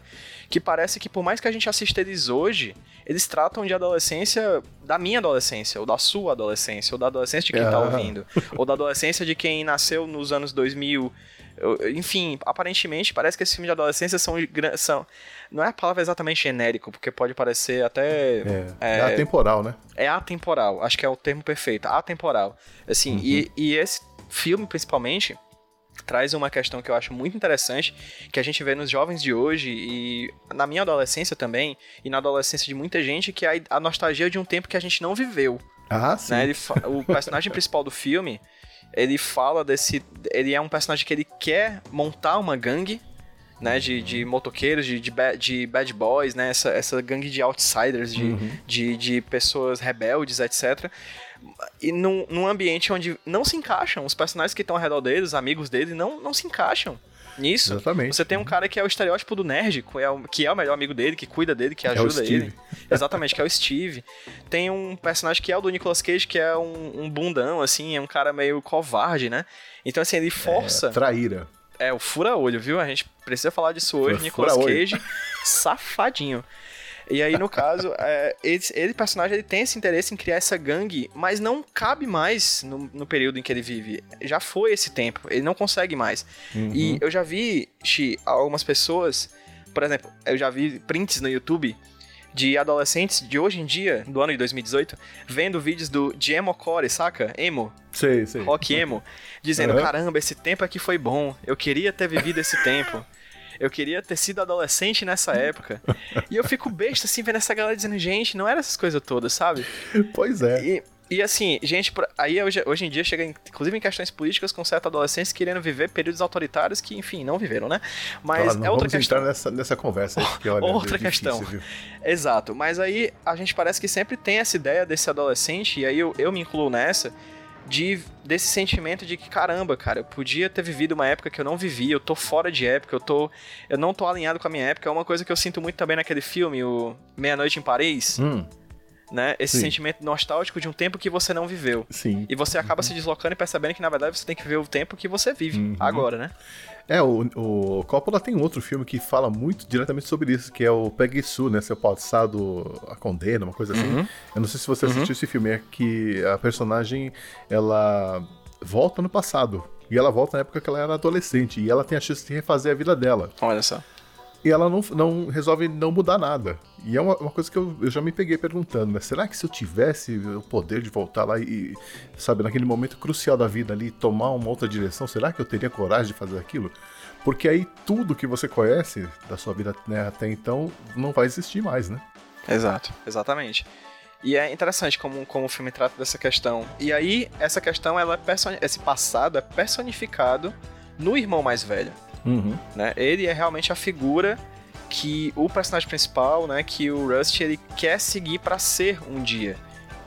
que parece que por mais que a gente assista eles hoje, eles tratam de adolescência da minha adolescência, ou da sua adolescência, ou da adolescência de quem tá Ah. ouvindo, ou da adolescência de quem nasceu nos anos 2000. Eu- Enfim, aparentemente parece que esses filmes de adolescência são, são. Não é a palavra exatamente genérico, porque pode parecer até. É, é atemporal, né? É atemporal, acho que é o termo perfeito, atemporal. Assim, e, e esse filme, principalmente, traz uma questão que eu acho muito interessante, que a gente vê nos jovens de hoje e na minha adolescência também, e na adolescência de muita gente, que é a nostalgia de um tempo que a gente não viveu. Ah, sim. Né? Ele o <laughs> personagem principal do filme, ele fala desse. Ele é um personagem que ele quer montar uma gangue. Né, de, de motoqueiros, de, de, ba- de bad boys, né, essa, essa gangue de outsiders, de, de, de pessoas rebeldes, etc. E num, num ambiente onde não se encaixam, os personagens que estão ao redor dele, os amigos dele, não, não se encaixam nisso. Exatamente. Você tem um cara que é o estereótipo do nerd, que é o, que é o melhor amigo dele, que cuida dele, que o ajuda Steve. ele. <laughs> Exatamente, que é o Steve. Tem um personagem que é o do Nicolas Cage, que é um, um bundão, assim, é um cara meio covarde, né? Então, assim, ele força. Traíra. É, o fura-olho, viu? A gente precisa falar disso hoje. Fura- Nicolas. Cage, safadinho. E aí, no caso, é, esse, ele, personagem, ele tem esse interesse em criar essa gangue, mas não cabe mais no, no período em que ele vive. Já foi esse tempo, ele não consegue mais. E eu já vi, Xi, algumas pessoas, por exemplo, eu já vi prints no YouTube de adolescentes de hoje em dia, do ano de 2018, vendo vídeos do, de emo core, saca? Emo, Sei, sei. rock emo, dizendo, Aham. caramba, esse tempo aqui foi bom, eu queria ter vivido esse tempo. Eu queria ter sido adolescente nessa época. e eu fico besta, assim, vendo essa galera dizendo, gente, não era essas coisas todas, sabe? Pois é. E, e assim, gente, aí hoje, hoje em dia chega, inclusive em questões políticas, com certos adolescentes querendo viver períodos autoritários que, enfim, não viveram, né? Mas não é outra questão. nessa, nessa conversa aí, porque olha, <laughs> Outra é difícil, questão. viu? Exato, mas aí a gente parece que sempre tem essa ideia desse adolescente, e aí eu, eu me incluo nessa, de desse sentimento de que, caramba, cara, eu podia ter vivido uma época que eu não vivi, eu tô fora de época, eu tô. Eu não tô alinhado com a minha época. É uma coisa que eu sinto muito também naquele filme, o Meia-Noite em Paris, Hum, né? Esse Sim. sentimento nostálgico de um tempo que você não viveu. sim. E você acaba se deslocando e percebendo que, na verdade, você tem que viver o tempo que você vive Uhum. agora, né? É, o, o Coppola tem outro filme que fala muito diretamente sobre isso, que é o Peggy Sue, né? Seu passado a condena, uma coisa assim. Uhum. Eu não sei se você assistiu esse filme, é que a personagem, ela volta no passado. E ela volta na época que ela era adolescente. E ela tem a chance de refazer a vida dela. Olha só. E ela não, não resolve não mudar nada. E é uma, uma coisa que eu, eu já me peguei perguntando, né? Será que se eu tivesse o poder de voltar lá e, sabe, naquele momento crucial da vida ali, tomar uma outra direção, será que eu teria coragem de fazer aquilo? Porque aí tudo que você conhece da sua vida né, até então não vai existir mais, né? Exato, exatamente. E é interessante como, como o filme trata dessa questão. E aí, essa questão, ela é person... esse passado é personificado no irmão mais velho. Uhum. né? Ele é realmente a figura que o personagem principal, né, que o Rust ele quer seguir pra ser um dia.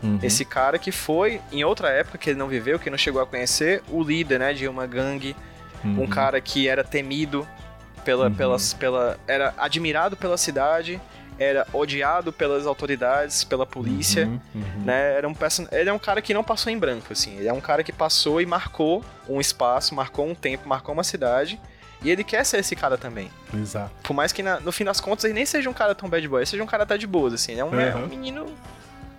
Uhum. Esse cara que foi em outra época que ele não viveu, que não chegou a conhecer, o líder, né, de uma gangue, um Uhum. cara que era temido pela, Uhum. pelas, pela, era admirado pela cidade, era odiado pelas autoridades, pela polícia. Uhum, uhum. Né, era um person... Ele é um cara que não passou em branco, assim. Ele é um cara que passou e marcou um espaço, marcou um tempo, marcou uma cidade. E ele quer ser esse cara também. Exato. Por mais que na- no fim das contas ele nem seja um cara tão bad boy, ele seja um cara até de boas, assim. Ele é um, é um Uhum. menino.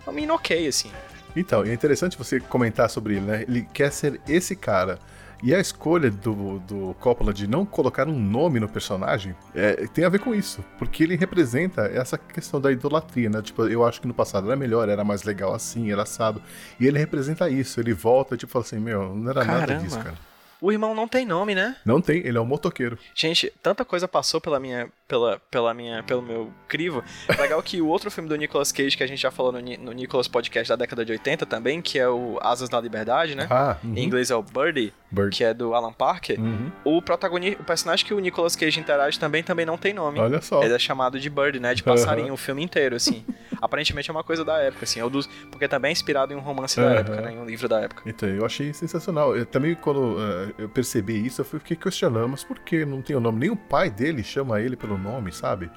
É um menino ok, assim. Então, e é interessante você comentar sobre ele, né? Ele quer ser esse cara. E a escolha do, do Coppola de não colocar um nome no personagem é, tem a ver com isso. Porque ele representa essa questão da idolatria, né? Tipo, eu acho que no passado era melhor, era mais legal assim, era assado. E ele representa isso. Ele volta e tipo fala assim: Meu, não era nada Caramba. disso, cara. O irmão não tem nome, né? Não tem, ele é um motoqueiro. Gente, tanta coisa passou pela minha, pela, pela minha, pelo meu crivo. Legal que o outro filme do Nicolas Cage que a gente já falou no, no Nicolas Podcast da década de 80 também, que é o Asas da Liberdade, né? Ah, uhum. Em inglês é o Birdie, Bird. que é do Alan Parker. Uhum. O protagonista, o personagem que o Nicolas Cage interage também também não tem nome. Olha só. Ele é chamado de Bird, né? De passarinho o filme inteiro, assim. <laughs> Aparentemente é uma coisa da época, assim. É o dos, porque também é inspirado em um romance da época, né? Em um livro da época. Então, eu achei sensacional. Eu, também, quando eh, eu percebi isso, eu fui- fiquei questionando, mas por que não tem o nome? Nem o pai dele chama ele pelo nome, sabe?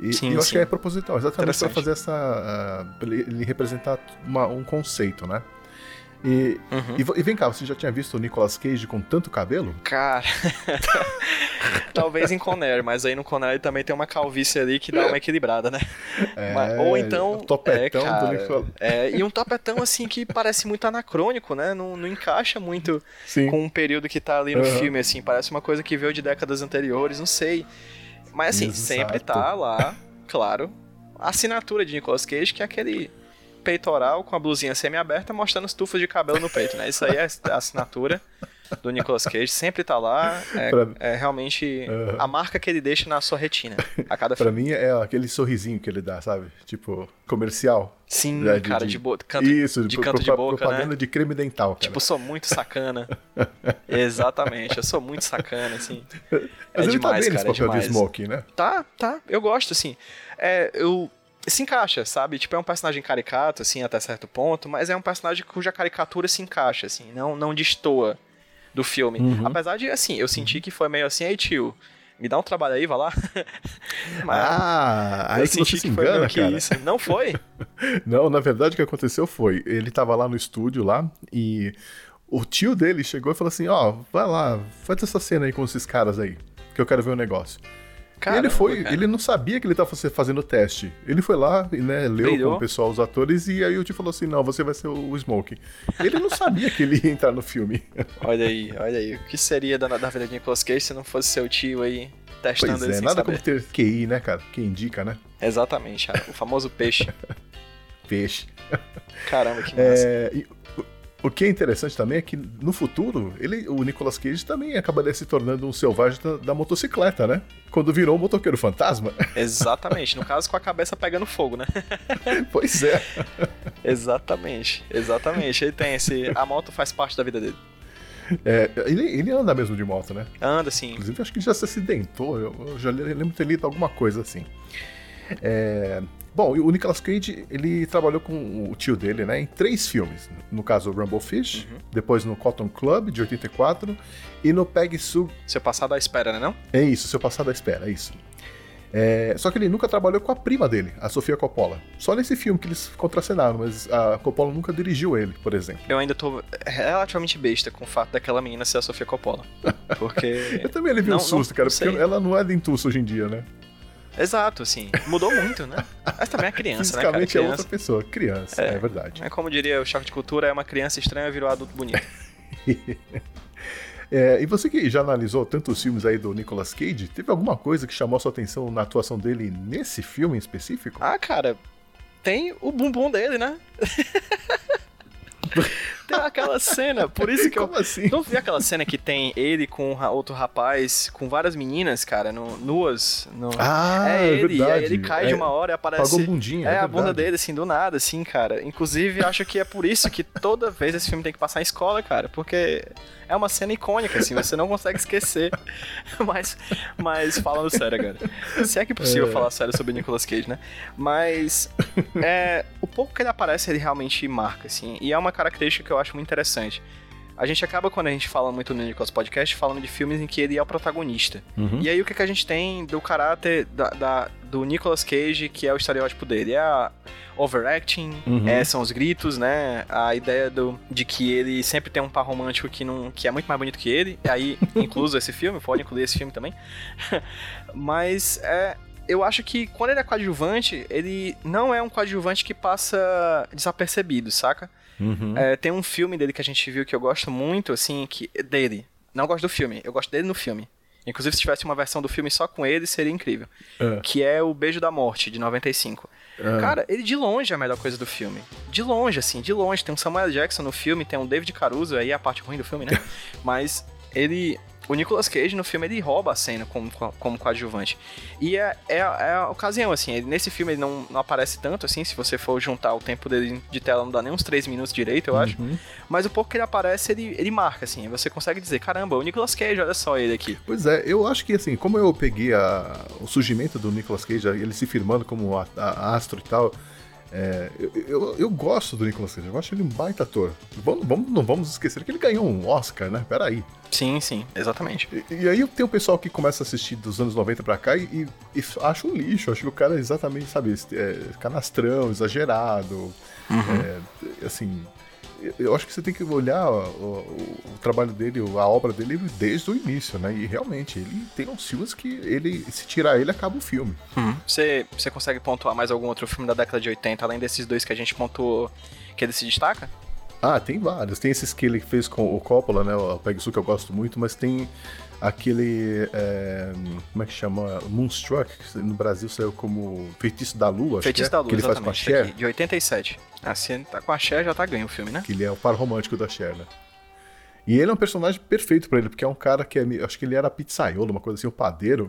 E, Sim, eu acho sim. que é proposital, exatamente para fazer essa. pra ele, representar uma- um conceito, né? E, Uhum. e e vem cá, você já tinha visto o Nicolas Cage com tanto cabelo? Cara. <laughs> Talvez em Conner, mas aí no Conner ele também tem uma calvície ali que dá uma equilibrada, né? Mas- ou então. o topetão é, do cara, Nicolas. é, e um topetão assim que parece muito anacrônico, né? Não, não encaixa muito Sim. com o período que tá ali no Aham. filme, assim. Parece uma coisa que veio de décadas anteriores, não sei. Mas assim, Exato. sempre tá lá, claro, a assinatura de Nicolas Cage, que é aquele peitoral com a blusinha semi-aberta mostrando os tufos de cabelo no peito, né? Isso aí é a <laughs> assinatura do Nicolas Cage, sempre tá lá. É, Pra- é realmente Aham. a marca que ele deixa na sua retina a cada Pra mim é aquele sorrisinho que ele dá, sabe? Tipo, comercial. Sim, né, cara, de, boca, canto, Isso, de pro- canto de pro- boca, propaganda né? de creme dental, cara. Tipo, sou muito sacana. <laughs> Exatamente, eu sou muito sacana, assim. Mas É ele demais, tá bem cara, é papel demais. de Smoking, né? Tá, tá, eu gosto, assim. É, eu. Se encaixa, sabe? Tipo, é um personagem caricato, assim, até certo ponto, mas é um personagem cuja caricatura se encaixa, assim, não, não destoa do filme. Uhum. Apesar de, assim, eu senti que foi meio assim, ei tio, me dá um trabalho aí, vai lá. <laughs> mas Ah, aí eu que senti se que foi engana, meio que cara. isso. Não foi? <laughs> Não, na verdade o que aconteceu foi, ele tava lá no estúdio lá e o tio dele chegou e falou assim, ó, vai lá, faz essa cena aí com esses caras aí, que eu quero ver o negócio. E ele Caramba, foi, cara. ele não sabia que ele tava fazendo o teste. Ele foi lá e né, leu Brilhou. com o pessoal, os atores, e aí o tio falou assim, não, você vai ser o Smoke. Ele não sabia que ele ia entrar no filme. <laughs> Olha aí, olha aí. O que seria da, da vida de Nicolas Cage se não fosse seu tio aí testando pois é, nada saber? como ter QI, né, cara? Que indica, né? Exatamente, cara, o famoso peixe. <laughs> Peixe. Caramba, que massa. É, e O que é interessante também é que no futuro, ele, o Nicolas Cage também acabaria se tornando um selvagem da, da motocicleta, né? Quando virou um motoqueiro fantasma. <laughs> Exatamente, no caso com a cabeça pegando fogo, né? <laughs> pois é. <laughs> exatamente, exatamente. Ele tem esse. A moto faz parte da vida dele. É, ele, ele anda mesmo de moto, né? Anda, sim. Inclusive, acho que já se acidentou. Eu, eu já lembro de ter lido alguma coisa assim. É, bom, o Nicolas Cage, ele trabalhou com o tio dele, né, em três filmes. No caso, Rumble Fish, uhum. depois no Cotton Club, de 84, e no Peg Sue... Seu Passado à Espera, né não? É isso, Seu Passado à Espera, é isso. É, só que ele nunca trabalhou com a prima dele, a Sofia Coppola. Só nesse filme que eles contracenaram, mas a Coppola nunca dirigiu ele, por exemplo. Eu ainda tô relativamente besta com o fato daquela menina ser a Sofia Coppola. Porque. <laughs> eu também levei um susto, não, cara, não porque ela não é dentuça hoje em dia, né? Exato, assim. Mudou muito, né? Mas também é criança, né, cara? Criança. é outra pessoa. Criança, é, é verdade. É como diria o choque de cultura, é uma criança estranha virou adulto bonito. <laughs> é, e você que já analisou tantos filmes aí do Nicolas Cage, teve alguma coisa que chamou sua atenção na atuação dele nesse filme em específico? Ah, cara, tem o bumbum dele, né? <laughs> tem aquela cena, por isso que Como eu. assim? Não vi aquela cena que tem ele com outro rapaz, com várias meninas, cara, no, nuas. No... Ah, é ele, é verdade. aí ele cai é, de uma hora e aparece. Pagou bundinha. É, é a bunda dele, assim, do nada, assim, cara. Inclusive, acho que é por isso que toda vez esse filme tem que passar em escola, cara, porque é uma cena icônica, assim, você não consegue esquecer. <laughs> mas, mas falando sério, cara. Se é que é possível é. falar sério sobre Nicolas Cage, né? Mas é, o pouco que ele aparece, ele realmente marca, assim. E é uma característica que eu acho muito interessante. A gente acaba, quando a gente fala muito no Nicolas Podcast, falando de filmes em que ele é o protagonista. Uhum. E aí o que, que a gente tem do caráter da, da, do Nicolas Cage, que é o estereótipo dele? É a overacting, uhum. é, são os gritos, né? A ideia do, de que ele sempre tem um par romântico que, não, que é muito mais bonito que ele. E aí, <laughs> incluso esse filme, pode incluir esse filme também. <laughs> Mas é, eu acho que quando ele é coadjuvante, ele não é um coadjuvante que passa desapercebido, saca? Uhum. É, tem um filme dele que a gente viu que eu gosto muito, assim, que dele. Não gosto do filme, eu gosto dele no filme. Inclusive, se tivesse uma versão do filme só com ele, seria incrível. É. Que é O Beijo da Morte, de 95. É. Cara, ele de longe é a melhor coisa do filme. De longe, assim, de longe. Tem um Samuel Jackson no filme, tem um David Caruso, aí é a parte ruim do filme, né? <laughs> Mas ele o Nicolas Cage no filme ele rouba a cena como, como coadjuvante. E é, é, é a ocasião, assim, ele, nesse filme ele não, não aparece tanto, assim, se você for juntar o tempo dele de tela, não dá nem uns 3 minutos direito, eu Uhum. acho. Mas o pouco que ele aparece, ele, ele marca, assim, você consegue dizer, caramba, o Nicolas Cage, olha só ele aqui. Pois é, eu acho que assim, como eu peguei a- o surgimento do Nicolas Cage, ele se firmando como a- a- astro e tal, é, eu, eu, eu gosto do Nicolas Cage, eu acho ele um baita ator. Vamos, vamos- não vamos esquecer que ele ganhou um Oscar, né? Peraí. Sim, sim, exatamente. E, e aí tem o pessoal que começa a assistir dos anos 90 pra cá e, e, e acha um lixo, acha que o cara é exatamente, sabe, é, canastrão, exagerado. É, assim, eu- acho que você tem que olhar o, o- o trabalho dele, a obra dele desde o início, né? E realmente, ele tem uns filmes que ele, se tirar ele, acaba o filme. Você, você consegue pontuar mais algum outro filme da década de 80, além desses dois que a gente pontuou, que ele se destaca? Ah, tem vários. Tem esses que ele fez com o Coppola, né? O Peg Sue, que eu gosto muito, mas tem aquele. é, como é que chama? Moonstruck, que no Brasil saiu como Feitiço da Lua, acho Feitiço que, é, da Lua, que ele faz com a. Cher. aqui, de 87. Ah, se tá com a Cher, já tá ganho o filme, né? Que ele é o par romântico da Cher, né? E ele é um personagem perfeito pra ele, porque é um cara que é. Acho que ele era pizzaiolo, uma coisa assim, um padeiro,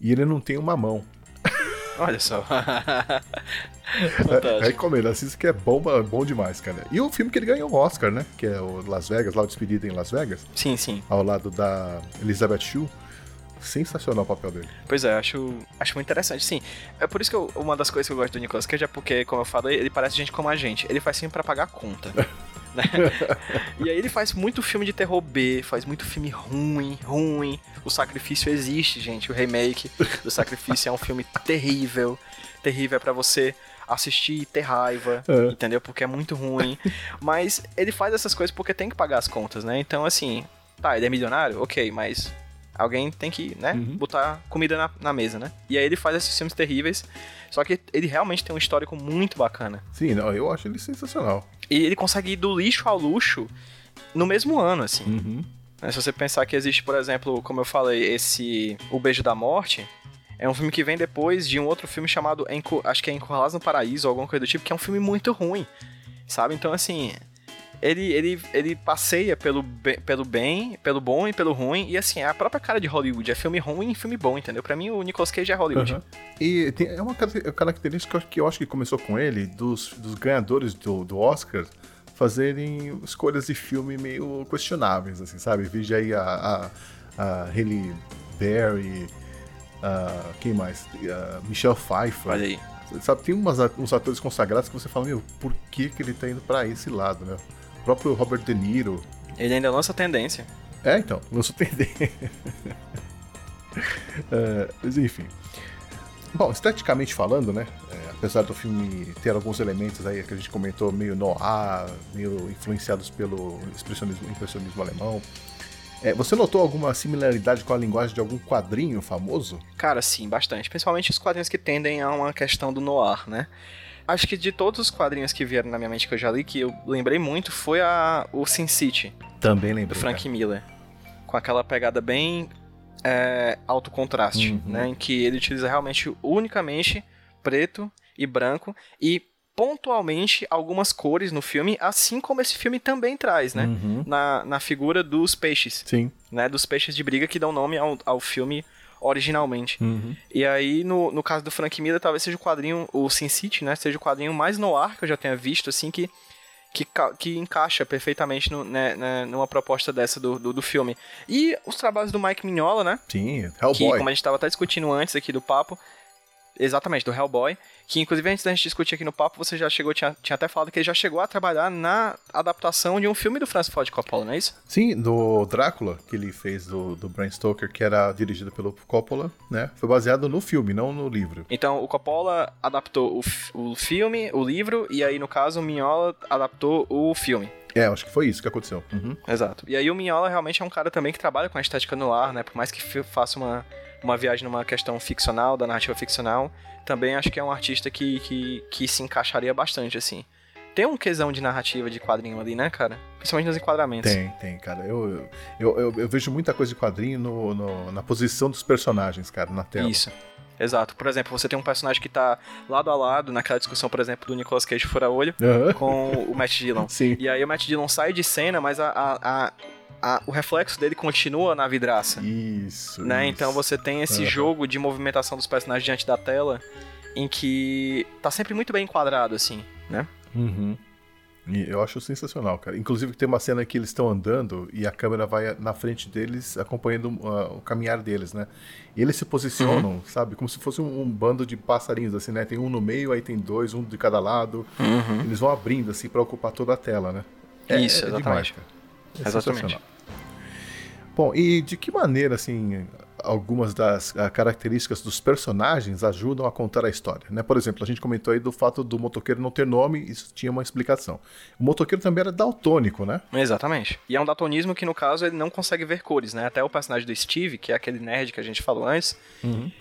e ele não tem uma mão. Olha só. Aí <laughs> Fantástico. como ele assiste que é bom, bom demais, cara. E o filme que ele ganhou o Oscar, né? Que é o Las Vegas, lá o Despedida em Las Vegas, Sim, sim. ao lado da Elizabeth Shue. Sensacional o papel dele. Pois é, acho, acho muito interessante. Sim, é por isso que eu- uma das coisas que eu gosto do Nicolas Cage é porque, como eu falei, ele parece gente como a gente. Ele faz filme pra pagar a conta. <laughs> né? <laughs> E aí ele faz muito filme de terror B, faz muito filme ruim, ruim. O Sacrifício existe, gente. O remake do Sacrifício é um filme terrível. Terrível é pra você assistir e ter raiva, É. entendeu? Porque é muito ruim. Mas ele faz essas coisas porque tem que pagar as contas, né? Então, assim, tá, ele é milionário? Ok, mas alguém tem que, né, Uhum. botar comida na, na mesa, né? E aí ele faz esses filmes terríveis, só que ele realmente tem um histórico muito bacana. Sim, não, eu acho ele sensacional. E ele consegue ir do lixo ao luxo no mesmo ano, assim. Uhum. Né, Se você pensar que existe, por exemplo, como eu falei, esse O Beijo da Morte, é um filme que vem depois de um outro filme chamado, acho que é Encurralados no Paraíso, ou alguma coisa do tipo, que é um filme muito ruim, sabe? Então, assim, ele, ele, ele passeia pelo, be- pelo bem, pelo bom e pelo ruim. E assim, é a própria cara de Hollywood. É filme ruim e filme bom, entendeu? Pra mim, o Nicolas Cage é Hollywood. Aham. E tem- é uma car- característica que eu acho que começou com ele, dos, dos ganhadores do, do Oscar fazerem escolhas de filme meio questionáveis, assim, sabe? Veja aí a, a, a Halle Berry, a, quem mais? A Michelle Pfeiffer. Olha aí. Sabe, tem umas, uns atores consagrados que você fala, meu, por que, que ele tá indo pra esse lado, né? O próprio Robert De Niro. Ele ainda lança tendência. É, então, não surpreender. <laughs> É, mas enfim. Bom, esteticamente falando, né? é, apesar do filme ter alguns elementos aí que a gente comentou, meio noir, meio influenciados pelo expressionismo, impressionismo alemão. é, você notou alguma similaridade com a linguagem de algum quadrinho famoso? Cara, sim, bastante. Principalmente os quadrinhos que tendem a uma questão do noir, né? Acho que de todos os quadrinhos que vieram na minha mente que eu já li, que eu lembrei muito, foi a, o Sin City, Também do lembro. Frank Miller. Com aquela pegada bem é, alto contraste, Uhum. né? Em que ele utiliza realmente unicamente preto e branco e pontualmente algumas cores no filme, assim como esse filme também traz, né? Uhum. Na, na figura dos peixes, Sim. né? Dos peixes de briga que dão nome ao, ao filme originalmente. Uhum. E aí, no, no caso do Frank Miller, talvez seja o quadrinho, o Sin City, né? Seja o quadrinho mais noir que eu já tenha visto, assim, que, que, que encaixa perfeitamente no, né, né, numa proposta dessa do, do, do filme. E os trabalhos do Mike Mignola, né? Sim, Que, Hellboy. como a gente estava até discutindo antes aqui do papo, exatamente, do Hellboy, que inclusive antes da gente discutir aqui no papo, você já chegou, tinha, tinha até falado que ele já chegou a trabalhar na adaptação de um filme do Francis Ford Coppola, não é isso? Sim, do Drácula, que ele fez do, do Bram Stoker, que era dirigido pelo Coppola, né? Foi baseado no filme, não no livro. Então, o Coppola adaptou o, o filme, o livro, e aí, no caso, o Mignola adaptou o filme. É, acho que foi isso que aconteceu. Uhum. Exato. E aí, o Mignola realmente é um cara também que trabalha com a estética no ar, né? Por mais que faça uma, uma viagem numa questão ficcional, da narrativa ficcional, também acho que é um artista que, que, que se encaixaria bastante, assim. Tem um quesão de narrativa de quadrinho ali, né, cara? Principalmente nos enquadramentos. Tem, tem, cara. Eu, eu, eu, eu vejo muita coisa de quadrinho no, no- na posição dos personagens, cara, na tela. Isso. Exato. Por exemplo, você tem um personagem que tá lado a lado, naquela discussão, por exemplo, do Nicolas Cage fura-olho, Aham. com o Matt Dillon. <laughs> Sim. E aí o Matt Dillon sai de cena, mas a, a- a- a- o reflexo dele continua na vidraça. Isso. Né? isso. Então você tem esse Aham. jogo de movimentação dos personagens diante da tela, em que tá sempre muito bem enquadrado, assim, né? Uhum. E eu acho sensacional, cara. Inclusive tem uma cena que eles estão andando e a câmera vai na frente deles, acompanhando uh, o caminhar deles, né? E eles se posicionam, Uhum. sabe? Como se fosse um, um bando de passarinhos, assim, né? Tem um no meio, aí tem dois, um de cada lado. Eles vão abrindo, assim, pra ocupar toda a tela, né? Isso, exatamente. demais. Exatamente. Bom, e de que maneira, assim, algumas das ah, características dos personagens ajudam a contar a história, né? Por exemplo, a gente comentou aí do fato do motoqueiro não ter nome, isso tinha uma explicação. O motoqueiro também era daltônico, né? Exatamente. E é um datonismo que, no caso, ele não consegue ver cores, né? Até o personagem do Steve, que é aquele nerd que a gente falou antes,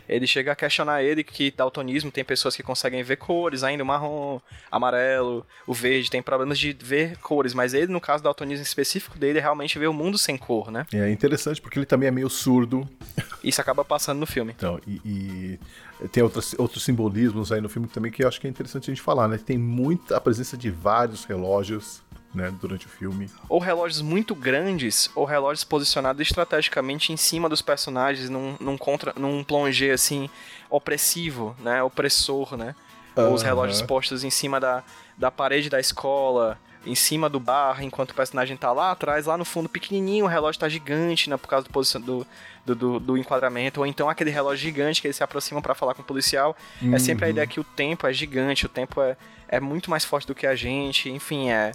ele chega a questionar ele que daltonismo tem pessoas que conseguem ver cores, ainda o marrom, amarelo, o verde, tem problemas de ver cores, mas ele, no caso do daltonismo específico dele, realmente vê o mundo sem cor, né? É interessante porque ele também é meio surdo, <laughs> Isso acaba passando no filme. então, e, e tem outros, outros simbolismos aí no filme também que eu acho que é interessante a gente falar, né? Tem muita a presença de vários relógios, né, durante o filme. ou relógios muito grandes, ou relógios posicionados estrategicamente em cima dos personagens, num, num, contra, num plongé, assim, opressivo, né? Opressor, né? Ou os relógios postos em cima da, da parede da escola, em cima do bar, enquanto o personagem tá lá atrás, lá no fundo, pequenininho, o relógio tá gigante, né? Por causa do, posicion- do, do, do, do enquadramento. Ou então aquele relógio gigante que eles se aproximam pra falar com o policial. É sempre a ideia que o tempo é gigante, o tempo é, é muito mais forte do que a gente, enfim, é...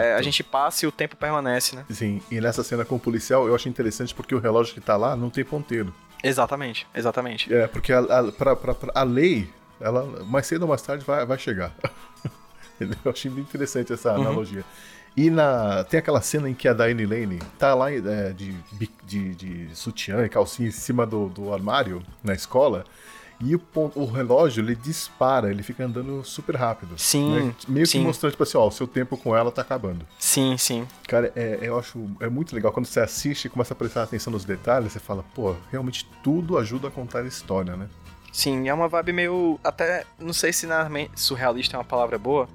É, a gente passa e o tempo permanece, né? Sim, e nessa cena com o policial eu acho interessante porque o relógio que tá lá não tem ponteiro. Exatamente, exatamente. É, porque a, a, pra, pra- pra- a lei, ela mais cedo ou mais tarde vai, vai chegar. Eu achei bem interessante essa analogia. E na, tem aquela cena em que a Diane Lane tá lá é, de, de, de sutiã e calcinha em cima do, do armário na escola. E o, o relógio, ele dispara, ele fica andando super rápido. Sim, né? Meio que sim. mostrando, tipo assim, ó, o seu tempo com ela tá acabando. Sim, sim. Cara, é, eu acho é muito legal quando você assiste e começa a prestar atenção nos detalhes, você fala, pô, realmente tudo ajuda a contar a história, né? Sim, é uma vibe meio. Até. Não sei se na surrealista é uma palavra boa.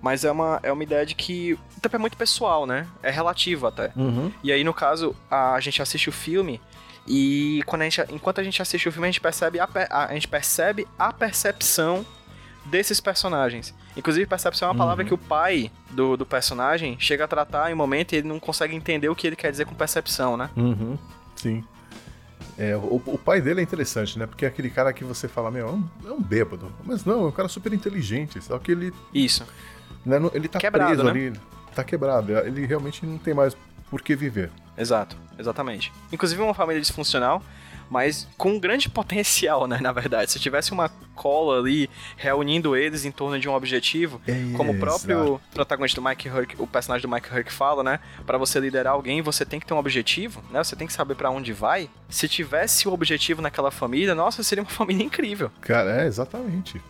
Mas é uma, é uma ideia de que o tempo é muito pessoal, né? É relativo até. Uhum. E aí, no caso, a gente assiste o filme e quando a gente, enquanto a gente assiste o filme, a gente percebe a, a, gente percebe a percepção desses personagens. Inclusive, percepção é uma palavra que o pai do, do personagem chega a tratar em um momento e ele não consegue entender o que ele quer dizer com percepção, né? Uhum. Sim. É, o, o pai dele é interessante, né? Porque é aquele cara que você fala, meu, é um, é um bêbado. Mas não, é um cara super inteligente. Só que ele, Isso. né, ele tá Quebrado, preso né? ali. Tá quebrado. Ele realmente não tem mais por que viver. Exato, exatamente. Inclusive uma família disfuncional, mas com um grande potencial, né, na verdade. Se tivesse uma cola ali reunindo eles em torno de um objetivo, É, como o próprio protagonista do Mike Hurk, o personagem do Mike Hurk fala, né, Pra você liderar alguém, você tem que ter um objetivo, né? Você tem que saber pra onde vai. Se tivesse o objetivo naquela família, nossa, seria uma <laughs> família incrível. Cara, é, exatamente.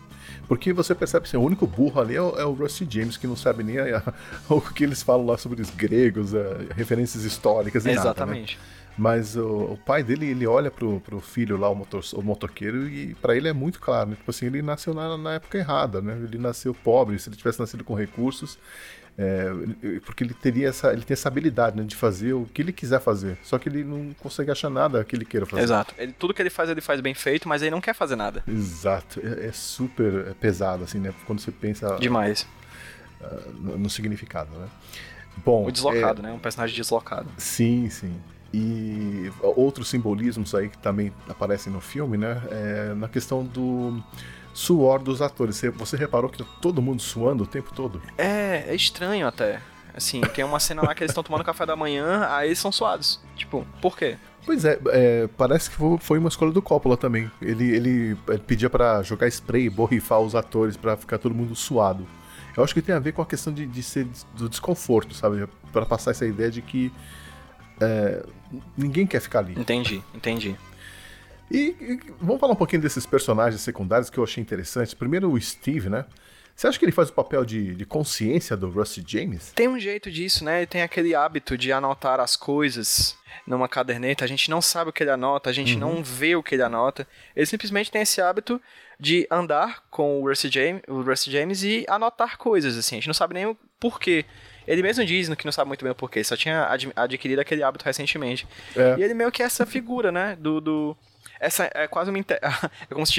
Porque você percebe assim, o único burro ali é o, é o Rusty James, que não sabe nem a- <laughs> o que eles falam lá sobre os gregos, eh, referências históricas e nada, né? Mas o, o pai dele, ele olha pro, pro filho lá, o, motor, o motoqueiro, e pra ele é muito claro, né? Tipo assim, ele nasceu na, na época errada, né? Ele nasceu pobre, se ele tivesse nascido com recursos, é, porque ele teria essa, ele tem essa habilidade né, de fazer o que ele quiser fazer. Só que ele não consegue achar nada que ele queira fazer. Exato. Ele, tudo que ele faz, ele faz bem feito, mas ele não quer fazer nada. Exato. É, é super pesado, assim, né? Quando você pensa Demais. no, no significado, né? Bom, O deslocado, né? Um personagem deslocado. é, sim, sim. E outros simbolismos aí que também aparecem no filme, né? É na questão do suor dos atores. Você, você reparou que tá todo mundo suando o tempo todo? É, é estranho até. Assim, tem uma cena lá que eles estão tomando café da manhã, aí eles são suados. Tipo, por quê? Pois é, é, parece que fo- foi uma escolha do Coppola também. Ele, ele é, pedia pra jogar spray, borrifar os atores pra ficar todo mundo suado. Eu acho que tem a ver com a questão de, de ser do desconforto, sabe? Pra passar essa ideia de que é, ninguém quer ficar ali. Entendi, entendi. E, e vamos falar um pouquinho desses personagens secundários que eu achei interessantes. Primeiro o Steve, né? Você acha que ele faz o papel de, de consciência do Rusty James? Tem um jeito disso, né? Ele tem aquele hábito de anotar as coisas numa caderneta. A gente não sabe o que ele anota, a gente não vê o que ele anota. Ele simplesmente tem esse hábito de andar com o Rusty James, o Rusty James e anotar coisas, assim. A gente não sabe nem o porquê. Ele mesmo diz que não sabe muito bem o porquê, só tinha ad- adquirido aquele hábito recentemente. É. E ele meio que é essa figura, né? Do. do- essa é quase uma. <laughs> é como se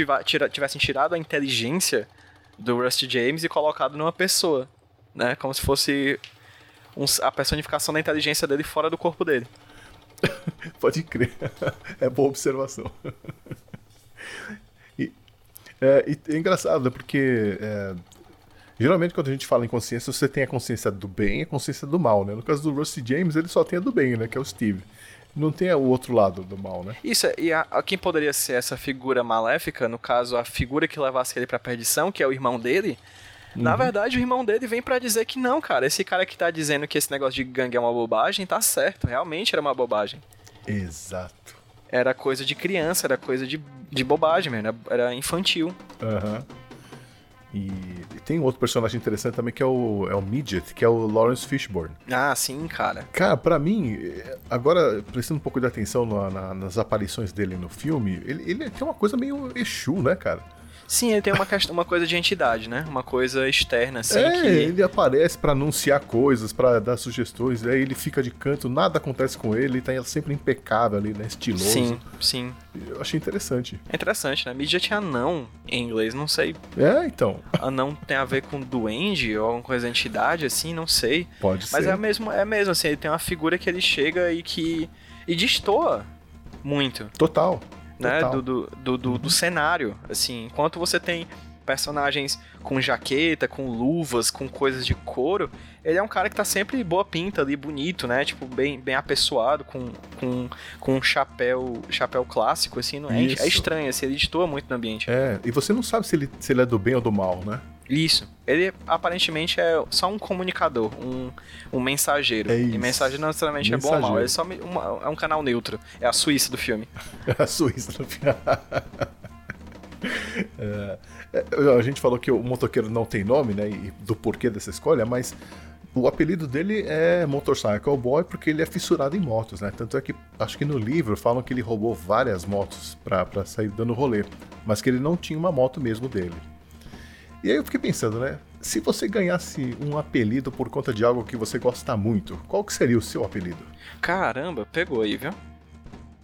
tivessem tirado a inteligência do Rusty James e colocado numa pessoa, né? Como se fosse um- a personificação da inteligência dele fora do corpo dele. <laughs> Pode crer. <laughs> é boa observação. e, é, e é engraçado, né? Porque é, geralmente quando a gente fala em consciência, você tem a consciência do bem e a consciência do mal, né? No caso do Rusty James, ele só tem a do bem, né? Que é o Steve. Não tem o outro lado do mal, né? Isso, e a, a- quem poderia ser essa figura maléfica, no caso, a figura que levasse ele pra perdição, que é o irmão dele, na verdade o irmão dele vem pra dizer que não, cara, esse cara que tá dizendo que esse negócio de gangue é uma bobagem, tá certo, realmente era uma bobagem. Exato. Era coisa de criança, era coisa de, de bobagem mesmo, era, era infantil. Aham. E, e tem um outro personagem interessante também que é o, é o Midget, que é o Lawrence Fishburne. Ah, sim, cara. Cara, pra mim, eh, agora prestando um pouco de atenção na- na- nas aparições dele no filme, ele, ele tem uma coisa meio Exu, né, cara? Sim, ele tem uma, uma coisa de entidade, né? Uma coisa externa, assim, é, que... ele aparece pra anunciar coisas, pra dar sugestões, aí ele fica de canto, nada acontece com ele, ele tá sempre impecável ali, né, estiloso. Sim, sim. Eu achei interessante. É interessante, né? Midget é anão em inglês, não sei. É, então, <laughs> Anão tem a ver com duende ou alguma coisa de entidade, assim, não sei. pode Mas ser. é mesmo, é mesmo, assim, ele tem uma figura que ele chega e que. e destoa muito, Total. Né? Do, do, do, do- cenário. Assim, enquanto você tem personagens com jaqueta, com luvas, com coisas de couro, ele é um cara que tá sempre boa pinta ali, bonito, né? Tipo, bem, bem apessoado, com, com, com um chapéu, chapéu clássico, assim, não é, é estranho, assim, ele destoa muito no ambiente. É, e você não sabe se ele, se ele é do bem ou do mal, né? Isso. Ele aparentemente é só um comunicador, um, um mensageiro. É E isso. mensageiro não necessariamente é bom ou mal, Mensageiro. ele é só uma- é um canal neutro. É a Suíça do filme. <laughs> A Suíça no final. <laughs> É, é, a gente falou que o motoqueiro não tem nome, né? E do porquê dessa escolha, mas o apelido dele é Motorcycle Boy porque ele é fissurado em motos, né? Tanto é que acho que no livro falam que ele roubou várias motos pra, pra sair dando rolê, mas que ele não tinha uma moto mesmo dele. E aí eu fiquei pensando, né? Se você ganhasse um apelido por conta de algo que você gosta muito, qual que seria o seu apelido? Caramba, pegou aí, viu?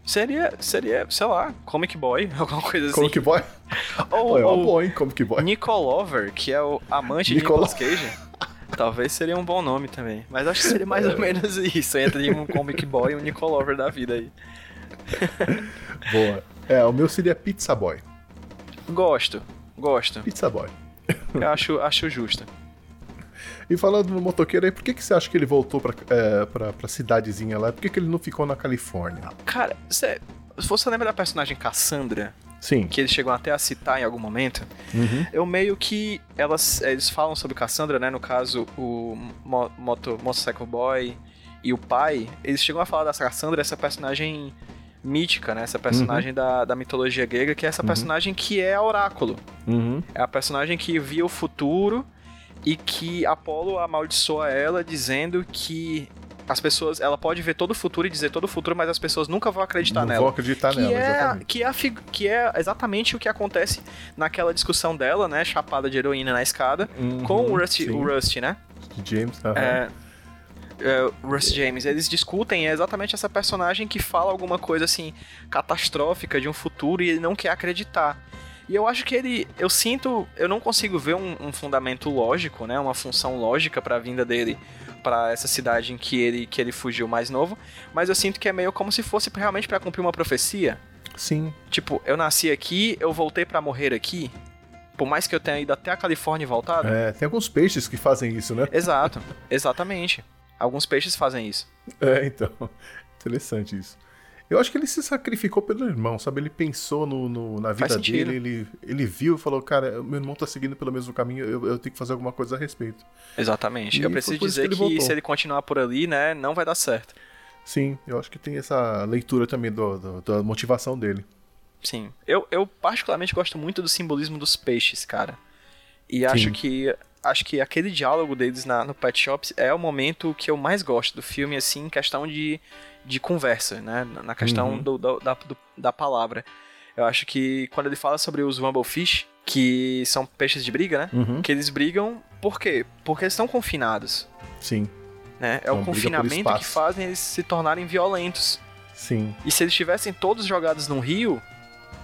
Seria, seria, sei lá, Comic Boy, <laughs> alguma coisa assim. Comic Boy? <laughs> Ou, é uma boa, hein, Comic Boy. Nicolover, que é o amante Nicolo- de Nicolas Cage. Talvez seria um bom nome também. Mas acho que seria mais <laughs> É. ou menos isso. Entre um Comic Boy e um Nicolover da vida aí. Boa. É, o meu seria Pizza Boy. Gosto, gosto. Pizza Boy. Eu acho, acho justo. E falando no motoqueiro aí, por que, que você acha que ele voltou pra, é, pra, pra cidadezinha lá? Por que, que ele não ficou na Califórnia? Cara, cê, se você lembra da personagem Cassandra, Sim. que eles chegam até a citar em algum momento, Uhum. eu meio que. Elas, eles falam sobre Cassandra, né? No caso, o Mo, Moto, Motorcycle Boy e o pai, eles chegam a falar da Cassandra, essa personagem mítica, né? Essa personagem da, da mitologia grega, que é essa personagem que é a Oráculo. Uhum. É a personagem que via o futuro e que Apolo amaldiçoa ela dizendo que as pessoas, ela pode ver todo o futuro e dizer todo o futuro, mas as pessoas nunca vão acreditar não nela. vou acreditar que nela, é, exatamente. que, é a figu- que é exatamente o que acontece naquela discussão dela, né? Chapada de heroína na escada, Uhum, com o Rusty, sim. o Rusty, né? James, aham. É, o Rusty James. Eles discutem é exatamente essa personagem que fala alguma coisa assim catastrófica de um futuro e ele não quer acreditar. E eu acho que ele, eu sinto, eu não consigo ver um, um fundamento lógico, né? Uma função lógica para a vinda dele para essa cidade em que ele que ele fugiu mais novo, mas eu sinto que é meio como se fosse realmente para cumprir uma profecia. Sim. Tipo, eu nasci aqui, eu voltei pra morrer aqui. Por mais que eu tenha ido até a Califórnia e voltado. É, tem alguns peixes que fazem isso, né? Exato, exatamente. Alguns peixes fazem isso. É, então. <laughs> Interessante isso. Eu acho que ele se sacrificou pelo irmão, sabe? Ele pensou no, no- na vida dele, ele, ele viu e falou, cara, meu irmão tá seguindo pelo mesmo caminho, eu, eu tenho que fazer alguma coisa a respeito. Exatamente. E eu preciso dizer que que, se ele continuar por ali, né, não vai dar certo. Sim, eu acho que tem essa leitura também do, do- da motivação dele. Sim. Eu, eu particularmente gosto muito do simbolismo dos peixes, cara. E acho Sim. que acho que aquele diálogo deles na, no Pet Shops é o momento que eu mais gosto do filme, assim, em questão de, de conversa, né? Na questão Uhum. do, do- da, do- da palavra. Eu acho que quando ele fala sobre os Rumblefish, que são peixes de briga, né? Uhum. Que eles brigam por quê? Porque eles estão confinados, Sim, né? É Então, o confinamento que fazem eles se tornarem violentos. sim. E se eles estivessem todos jogados num rio,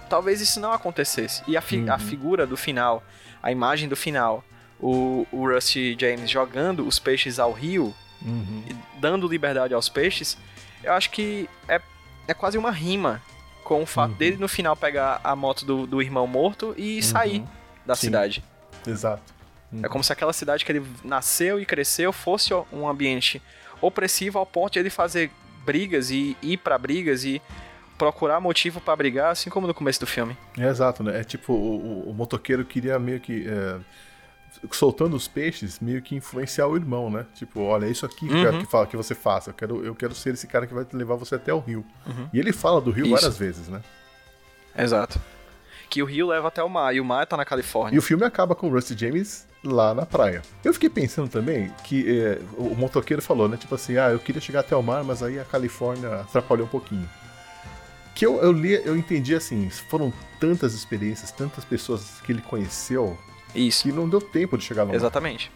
talvez isso não acontecesse. E a, fi- a Uhum. figura do final, a imagem do final, o, o Rusty James jogando os peixes ao rio, Uhum. e dando liberdade aos peixes, eu acho que é, é quase uma rima com o fato Uhum. dele no final pegar a moto do, do irmão morto e sair da Sim. cidade. Exato. É como se aquela cidade que ele nasceu e cresceu fosse um ambiente opressivo ao ponto de ele fazer brigas e ir pra brigas e procurar motivo pra brigar, assim como no começo do filme. É exato, né? É tipo, o, o- o motoqueiro queria meio que. é, soltando os peixes, meio que influenciar o irmão, né? Tipo, olha, é isso aqui que eu quero Uhum. que, fala, que você faça. Eu quero, eu quero ser esse cara que vai levar você até o rio. Uhum. E ele fala do rio Isso. várias vezes, né? Exato. Que o rio leva até o mar, e o mar tá na E Califórnia. o filme acaba com o Rusty James lá na praia. Eu fiquei pensando também que é, o o motoqueiro falou, né? Tipo assim, ah, eu queria chegar até o mar, mas aí a Califórnia atrapalhou um pouquinho. Que eu, eu li, eu entendi assim, foram tantas experiências, tantas pessoas que ele conheceu, Isso, que não deu tempo de chegar no mar. exatamente.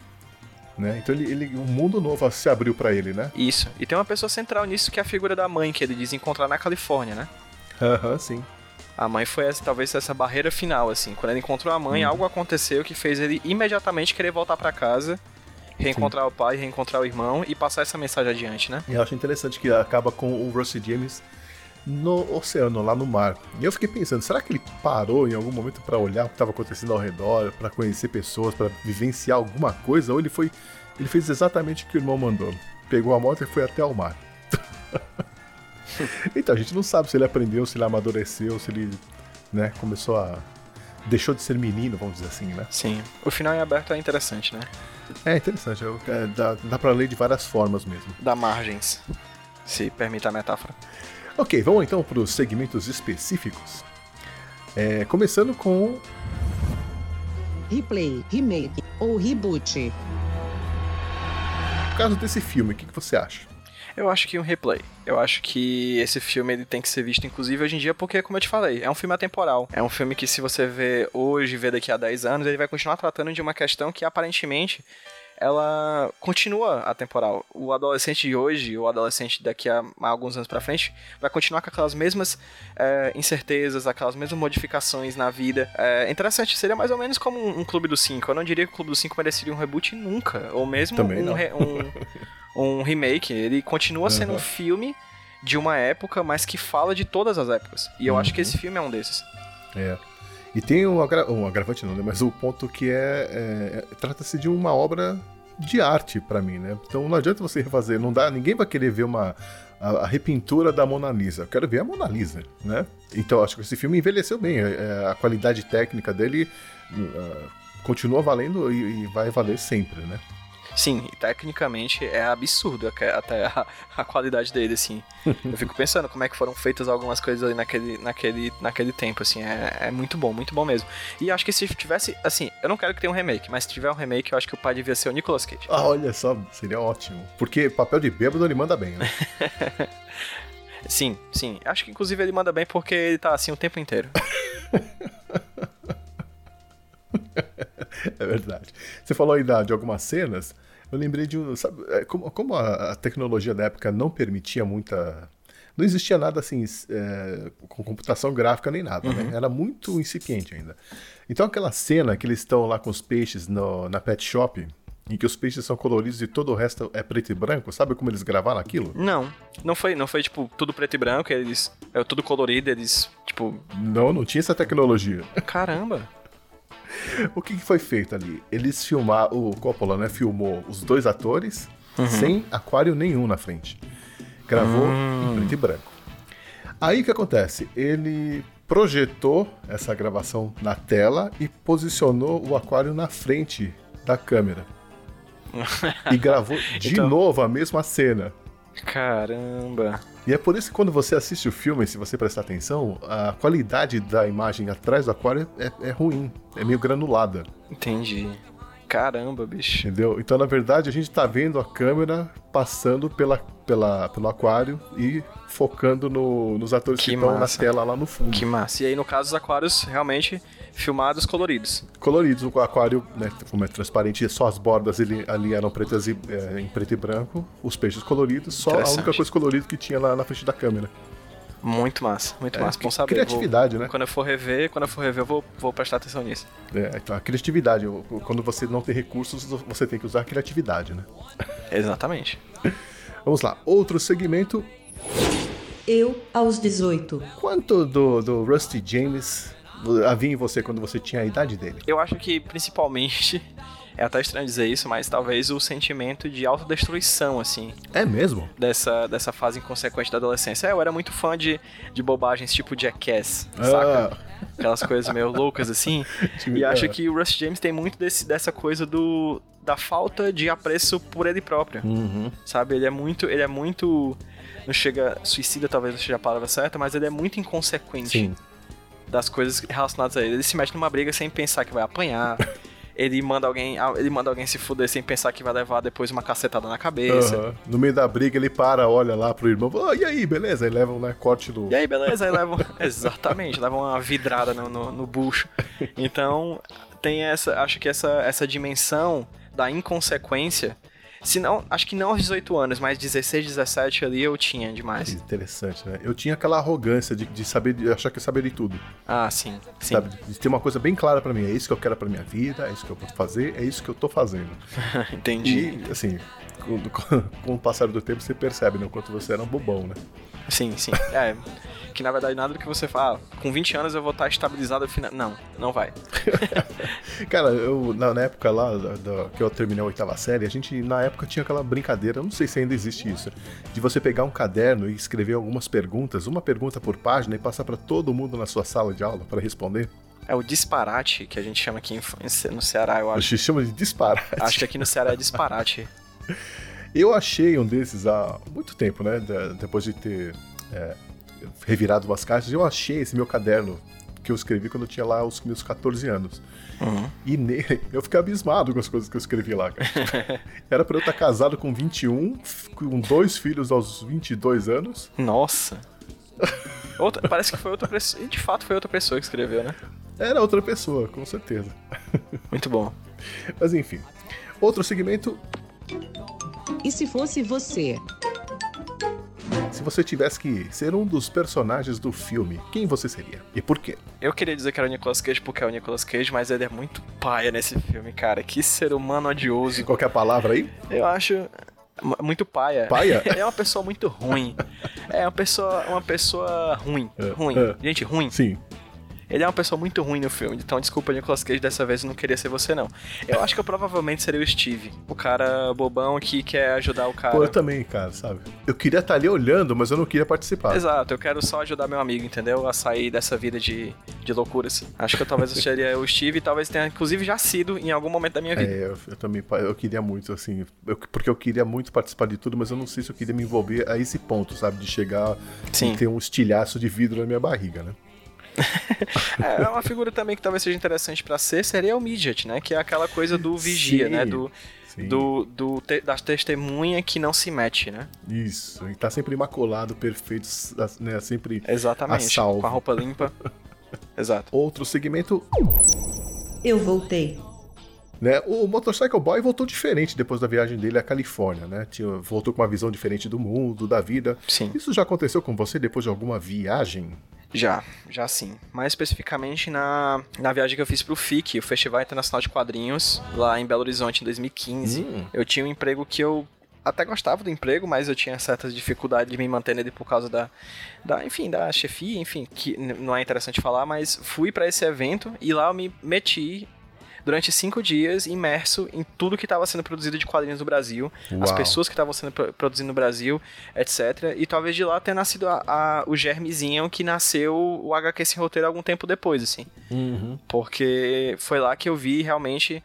né? Então ele, ele, um mundo novo se abriu pra ele, né? Isso. E tem uma pessoa central nisso que é a figura da mãe, que ele diz encontrar na Califórnia, né? Aham, sim. A mãe foi essa, talvez essa barreira final, assim. Quando ele encontrou a mãe, algo aconteceu que fez ele imediatamente querer voltar pra casa, reencontrar o pai, reencontrar o irmão e passar essa mensagem adiante, né? E eu acho interessante que acaba com o Rusty James no oceano, lá no mar. E eu fiquei pensando, será que ele parou em algum momento pra olhar o que estava acontecendo ao redor, pra conhecer pessoas, pra vivenciar alguma coisa, ou ele foi, ele fez exatamente o que o irmão mandou. Pegou a moto e foi até o mar. <laughs> então, a gente não sabe se ele aprendeu, se ele amadureceu, se ele, né, começou a deixou de ser menino, vamos dizer assim, né? Sim. O final em aberto é interessante, né? É interessante, eu- é, dá, dá pra ler de várias formas mesmo. Dá margens, se permite a metáfora. Ok, vamos então para os segmentos específicos. É, começando com. Replay, remake ou reboot. O caso desse filme, o que, que você acha? Eu acho que um replay. Eu acho que esse filme ele tem que ser visto, inclusive, hoje em dia, porque, como eu te falei, é um filme atemporal. É um filme que, se você vê hoje e vê daqui a 10 anos, ele vai continuar tratando de uma questão que, aparentemente, ela continua atemporal. O adolescente de hoje, o adolescente daqui a alguns anos para frente, vai continuar com aquelas mesmas é, incertezas, aquelas mesmas modificações na vida. É interessante, seria mais ou menos como um, um Clube dos Cinco. Eu não diria que o Clube dos Cinco mereceria um reboot nunca, ou mesmo um, re, um, <laughs> um, remake. Ele continua sendo uhum. um filme de uma época, mas que fala de todas as épocas. E eu uhum. acho que esse uhum. filme é um desses. É. E tem um, agra um agravante não, né? Mas o ponto que é, é trata-se de uma obra de arte para mim, né? Então não adianta você refazer, não dá, ninguém vai querer ver uma a, a, repintura da Mona Lisa. Eu quero ver a Mona Lisa, né? Então acho que esse filme envelheceu bem, a, é, a qualidade técnica dele uh, continua valendo e, e vai valer sempre, né? Sim, tecnicamente é absurdo até a, a qualidade dele, assim. Eu fico <laughs> pensando como é que foram feitas algumas coisas ali naquele, naquele, naquele tempo, assim. É, é muito bom, muito bom mesmo. E acho que se tivesse, assim, eu não quero que tenha um remake, mas se tiver um remake, eu acho que o pai devia ser o Nicolas Cage. Ah, olha só, seria ótimo. Porque papel de bêbado ele manda bem, né? <laughs> sim, sim. Acho que inclusive ele manda bem porque ele tá assim o tempo inteiro. <laughs> é verdade. Você falou aí de algumas cenas. Eu lembrei de um. Sabe, é, como, como a, a, tecnologia da época não permitia muita. Não existia nada assim é, com computação gráfica nem nada, né? uhum. né? Era muito incipiente ainda. Então aquela cena que eles estão lá com os peixes no, na pet shop, em que os peixes são coloridos e todo o resto é preto e branco, sabe como eles gravaram aquilo? Não, não foi, não foi tipo tudo preto e branco, eles é tudo colorido, eles tipo Não, não tinha essa tecnologia. Caramba o que, que, foi feito ali? Eles filmaram, o Coppola, né, filmou os dois atores uhum. sem aquário nenhum na frente. Gravou em preto e branco. Aí o que acontece? Ele projetou essa gravação na tela e posicionou o aquário na frente da câmera. <laughs> e gravou de então... novo a mesma cena. Caramba. E é por isso que quando você assiste o filme, se você prestar atenção, a qualidade da imagem atrás do aquário é, é ruim, é meio granulada. Entendi. Caramba, bicho. Entendeu? Então, na verdade, a gente tá vendo a câmera passando pela, pela, pelo aquário e focando no, nos atores que, que estão na tela lá no fundo. Que massa. E aí, no caso, os aquários realmente filmados coloridos. Coloridos, o aquário, né, como é transparente, só as bordas ali, ali eram pretas e, é, em preto e branco, os peixes coloridos, só a única coisa colorida que tinha lá na frente da câmera. Muito massa, muito é, massa. Bom saber. Criatividade, vou, né? Quando eu for rever, quando eu for rever, eu vou, vou prestar atenção nisso. É, então a criatividade. Quando você não tem recursos, você tem que usar a criatividade, né? <laughs> Exatamente. Vamos lá. Outro segmento. Eu aos 18. Quanto do, do Rusty James havia em você quando você tinha a idade dele? Eu acho que principalmente. <laughs> É até estranho dizer isso, mas talvez o sentimento de autodestruição, assim. É mesmo? Dessa, dessa fase inconsequente da adolescência. É, eu era muito fã de, de bobagens tipo Jackass, ah. saca? Aquelas coisas meio loucas, assim. <laughs> e acho é. que o Russ James tem muito desse, dessa coisa do da falta de apreço por ele próprio. Uhum. Sabe? Ele é muito. Ele é muito. Não chega. Suicida talvez não seja a palavra certa, mas ele é muito inconsequente. Sim das coisas relacionadas a ele. Ele se mete numa briga sem pensar que vai apanhar. <laughs> ele manda alguém, ele manda alguém se fuder sem pensar que vai levar depois uma cacetada na cabeça. Uhum. No meio da briga ele para, olha lá pro irmão, oh, e aí, beleza? Aí leva um né, corte do. E aí, beleza? Aí leva. <laughs> Exatamente, leva uma vidrada no, no, no bucho. Então, tem essa. Acho que essa, essa dimensão da inconsequência se não, acho que não aos 18 anos, mas 16, 17 ali eu tinha demais. Interessante, né? Eu tinha aquela arrogância de, de saber, de achar que eu sabia de tudo. Ah, sim. sim. Sabe? De ter uma coisa bem clara para mim. É isso que eu quero pra minha vida, é isso que eu vou fazer, é isso que eu tô fazendo. <laughs> Entendi. E, assim, com, com, <laughs> com, o passar do tempo você percebe, né? O quanto você era um bobão, né? Sim, sim. É que na verdade nada do que você fala, ah, com 20 anos eu vou estar estabilizado final. Não, não vai. <laughs> Cara, eu na, na época lá da, da, que eu terminei a oitava série, a gente na época tinha aquela brincadeira, não sei se ainda existe isso, de você pegar um caderno e escrever algumas perguntas, uma pergunta por página e passar para todo mundo na sua sala de aula para responder. É o disparate que a gente chama aqui no Ceará, eu acho. A gente chama de disparate. Acho que aqui no Ceará é <laughs> disparate. eu achei um desses há muito tempo, né? Depois de ter é, revirado umas caixas, eu achei esse meu caderno que eu escrevi quando eu tinha lá os meus 14 anos. Uhum. E nele, <laughs> eu fiquei abismado com as coisas que eu escrevi lá, cara. <laughs> Era pra eu estar casado com 21, com dois filhos aos 22 anos. Nossa. Outra, parece que foi outra pessoa. E de fato foi outra pessoa que escreveu, né? Era outra pessoa, com certeza. <laughs> Muito bom. Mas enfim. Outro segmento. E se fosse você? Se você tivesse que ser um dos personagens do filme, quem você seria? E por quê? Eu queria dizer que era o Nicolas Cage porque é o Nicolas Cage, mas ele é muito paia nesse filme, cara. Que ser humano odioso. Qual é a palavra aí? Eu acho muito paia. Paia? <laughs> É uma pessoa muito ruim. É uma pessoa, uma pessoa ruim. É, Ruim. é. Gente, ruim. Sim. Ele é uma pessoa muito ruim no filme, então desculpa, Nicolas Cage, dessa vez eu não queria ser você, não. Eu acho que eu provavelmente seria o Steve, o cara bobão que quer ajudar o cara. Pô, eu também, cara, sabe? Eu queria estar ali olhando, mas eu não queria participar. Exato, eu quero só ajudar meu amigo, entendeu? A sair dessa vida de, de loucuras. Acho que eu talvez eu seria o Steve e talvez tenha inclusive já sido em algum momento da minha vida. É, eu, eu também, eu queria muito, assim, eu- porque eu queria muito participar de tudo, mas eu não sei se eu queria me envolver a esse ponto, sabe? De chegar Sim. e ter um estilhaço de vidro na minha barriga, né? <laughs> É, uma figura também que talvez seja interessante pra ser seria o Midget, né? Que é aquela coisa do vigia, Sim, né? Do, do, do te, da testemunha que não se mete, né? Isso, ele tá sempre imaculado, perfeito, né? Sempre Exatamente. A salvo. Com a roupa limpa. <laughs> Exato. outro segmento, Eu voltei. né? O Motorcycle Boy voltou diferente depois da viagem dele à Califórnia, né? Tinha, voltou com uma visão diferente do mundo, da vida. Sim. Isso já aconteceu com você depois de alguma viagem? Já, já sim. Mais especificamente na, na viagem que eu fiz pro FIC, o Festival Internacional de Quadrinhos, lá em Belo Horizonte, em 2015. Hum. Eu tinha um emprego que eu até gostava do emprego, mas eu tinha certas dificuldades de me manter nele por causa da, da enfim, da chefia, enfim, que não é interessante falar, mas fui pra esse evento e lá eu me meti durante cinco dias imerso em tudo que estava sendo produzido de quadrinhos no Brasil, as Uau. pessoas que estavam sendo pro- produzindo no Brasil, etc. E talvez de lá tenha nascido a- a- o germezinho que nasceu o HQ Sem Roteiro algum tempo depois, assim. Porque foi lá que eu vi realmente.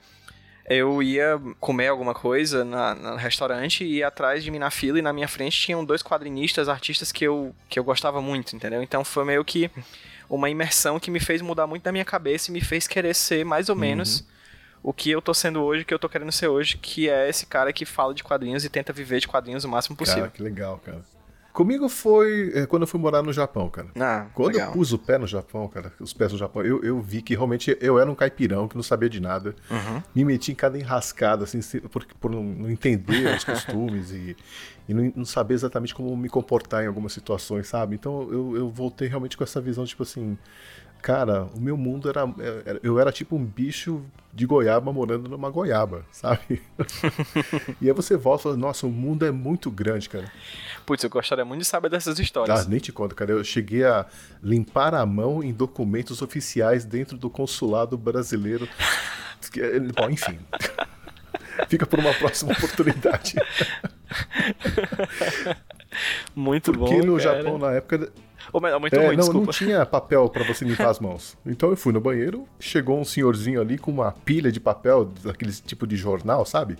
Eu ia comer alguma coisa na, no restaurante e atrás de mim na fila e na minha frente tinham dois quadrinistas, artistas que eu, que eu gostava muito, entendeu? Então foi meio que uma imersão que me fez mudar muito da minha cabeça e me fez querer ser mais ou menos o que eu tô sendo hoje, o que eu tô querendo ser hoje, que é esse cara que fala de quadrinhos e tenta viver de quadrinhos o máximo possível. Cara, que legal, cara. Comigo foi é, quando eu fui morar no Japão, cara. Ah, Quando legal. eu pus o pé no Japão, cara, os pés no Japão, eu, eu vi que realmente eu era um caipirão que não sabia de nada. Uhum. Me meti em cada enrascada, assim, por, por não, não entender os <laughs> costumes e, e não, não saber exatamente como me comportar em algumas situações, sabe? Então eu, eu voltei realmente com essa visão, tipo assim, cara, o meu mundo era, era- Eu era tipo um bicho de goiaba morando numa goiaba, sabe? <laughs> e aí você volta e fala, nossa, o mundo é muito grande, cara. Putz, eu gostaria muito de saber dessas Ah, histórias. nem te conto, cara. Eu cheguei a limpar a mão em documentos oficiais dentro do consulado brasileiro. Que- Bom, enfim. <laughs> Fica por uma próxima oportunidade. <laughs> muito Porque bom. no cara. Japão, na época. Muito é, ruim, não, desculpa. não tinha papel pra você limpar as mãos. <laughs> Então eu fui no banheiro, chegou um senhorzinho ali com uma pilha de papel, daquele tipo de jornal, sabe?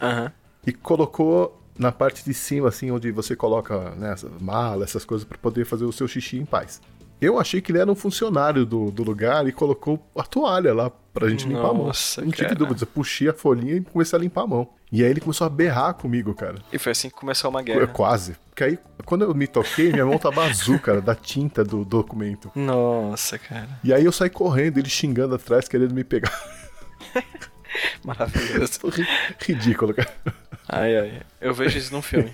Aham. e colocou na parte de cima, assim, onde você coloca né, mala, essas coisas, pra poder fazer o seu xixi em paz. Eu achei que ele era um funcionário do, do lugar e colocou a toalha lá pra gente limpar a mão. Nossa, Não tive cara. dúvidas, eu puxei a folhinha e comecei a limpar a mão. E aí ele começou a berrar comigo, cara. E foi assim que começou uma É, guerra. quase. Porque aí, quando eu me toquei, minha mão tava azul, cara, da tinta do documento. Nossa, cara. E aí eu saí correndo, ele xingando atrás, querendo me pegar. <laughs> Maravilhoso. Ridículo, cara. Ai, ai. Eu vejo isso num filme.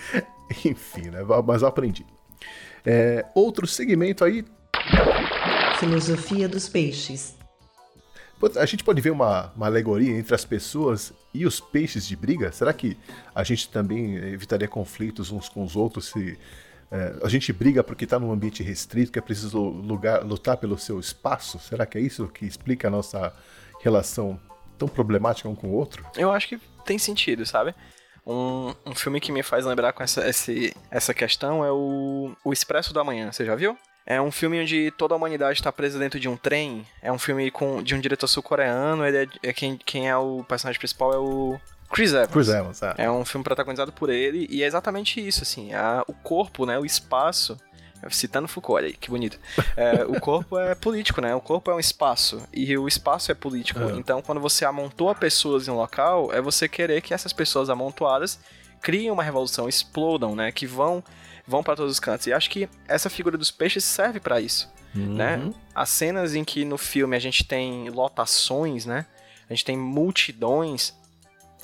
<laughs> Enfim, né? Mas eu aprendi. É, outro segmento aí, Filosofia dos peixes. A gente pode ver uma, uma alegoria entre as pessoas e os peixes de briga? Será que a gente também evitaria conflitos uns com os outros se é, a gente briga porque está num ambiente restrito, que é preciso lugar, lutar pelo seu espaço? Será que é isso que explica a nossa relação tão problemática um com o outro? Eu acho que tem sentido, sabe? Um, um filme que me faz lembrar com essa, esse, essa questão é o, o Expresso da Manhã, você já viu? É um filme onde toda a humanidade está presa dentro de um trem. É um filme com, de um diretor sul-coreano. Ele é, é quem, quem é o personagem principal é o Chris Evans. Chris Evans, ah. É um filme protagonizado por ele e é exatamente isso, assim. a- o corpo, né, o espaço Citando Foucault, olha aí, que bonito. É, o corpo é político, né? O corpo é um espaço e o espaço é político. É. Então, quando você amontoa pessoas em um local, é você querer que essas pessoas amontoadas criem uma revolução, explodam, né? Que vão vão para todos os cantos. E acho que essa figura dos peixes serve para isso, né? Uhum. As cenas em que no filme a gente tem lotações, né? A gente tem multidões,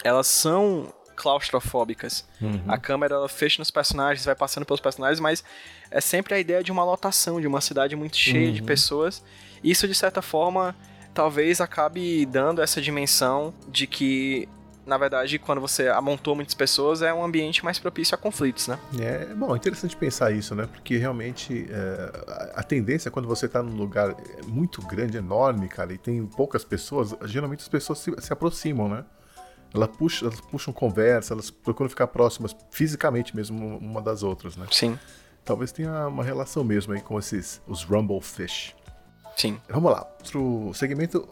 elas são claustrofóbicas. Uhum. A câmera fecha nos personagens, vai passando pelos personagens, mas é sempre a ideia de uma lotação, de uma cidade muito cheia de Uhum. pessoas. E isso, de certa forma, talvez acabe dando essa dimensão de que, na verdade, quando você amontou muitas pessoas, é um ambiente mais propício a conflitos, né? É, bom, é interessante pensar isso, né? Porque realmente é, a- tendência quando você tá num lugar muito grande, enorme, cara, e tem poucas pessoas, geralmente as pessoas se, se aproximam, né? Ela puxa, elas puxam conversa, elas procuram ficar próximas fisicamente mesmo uma das outras, né? Sim, Talvez tenha uma relação mesmo aí com esses os Rumble Fish. sim. Vamos lá, pro segmento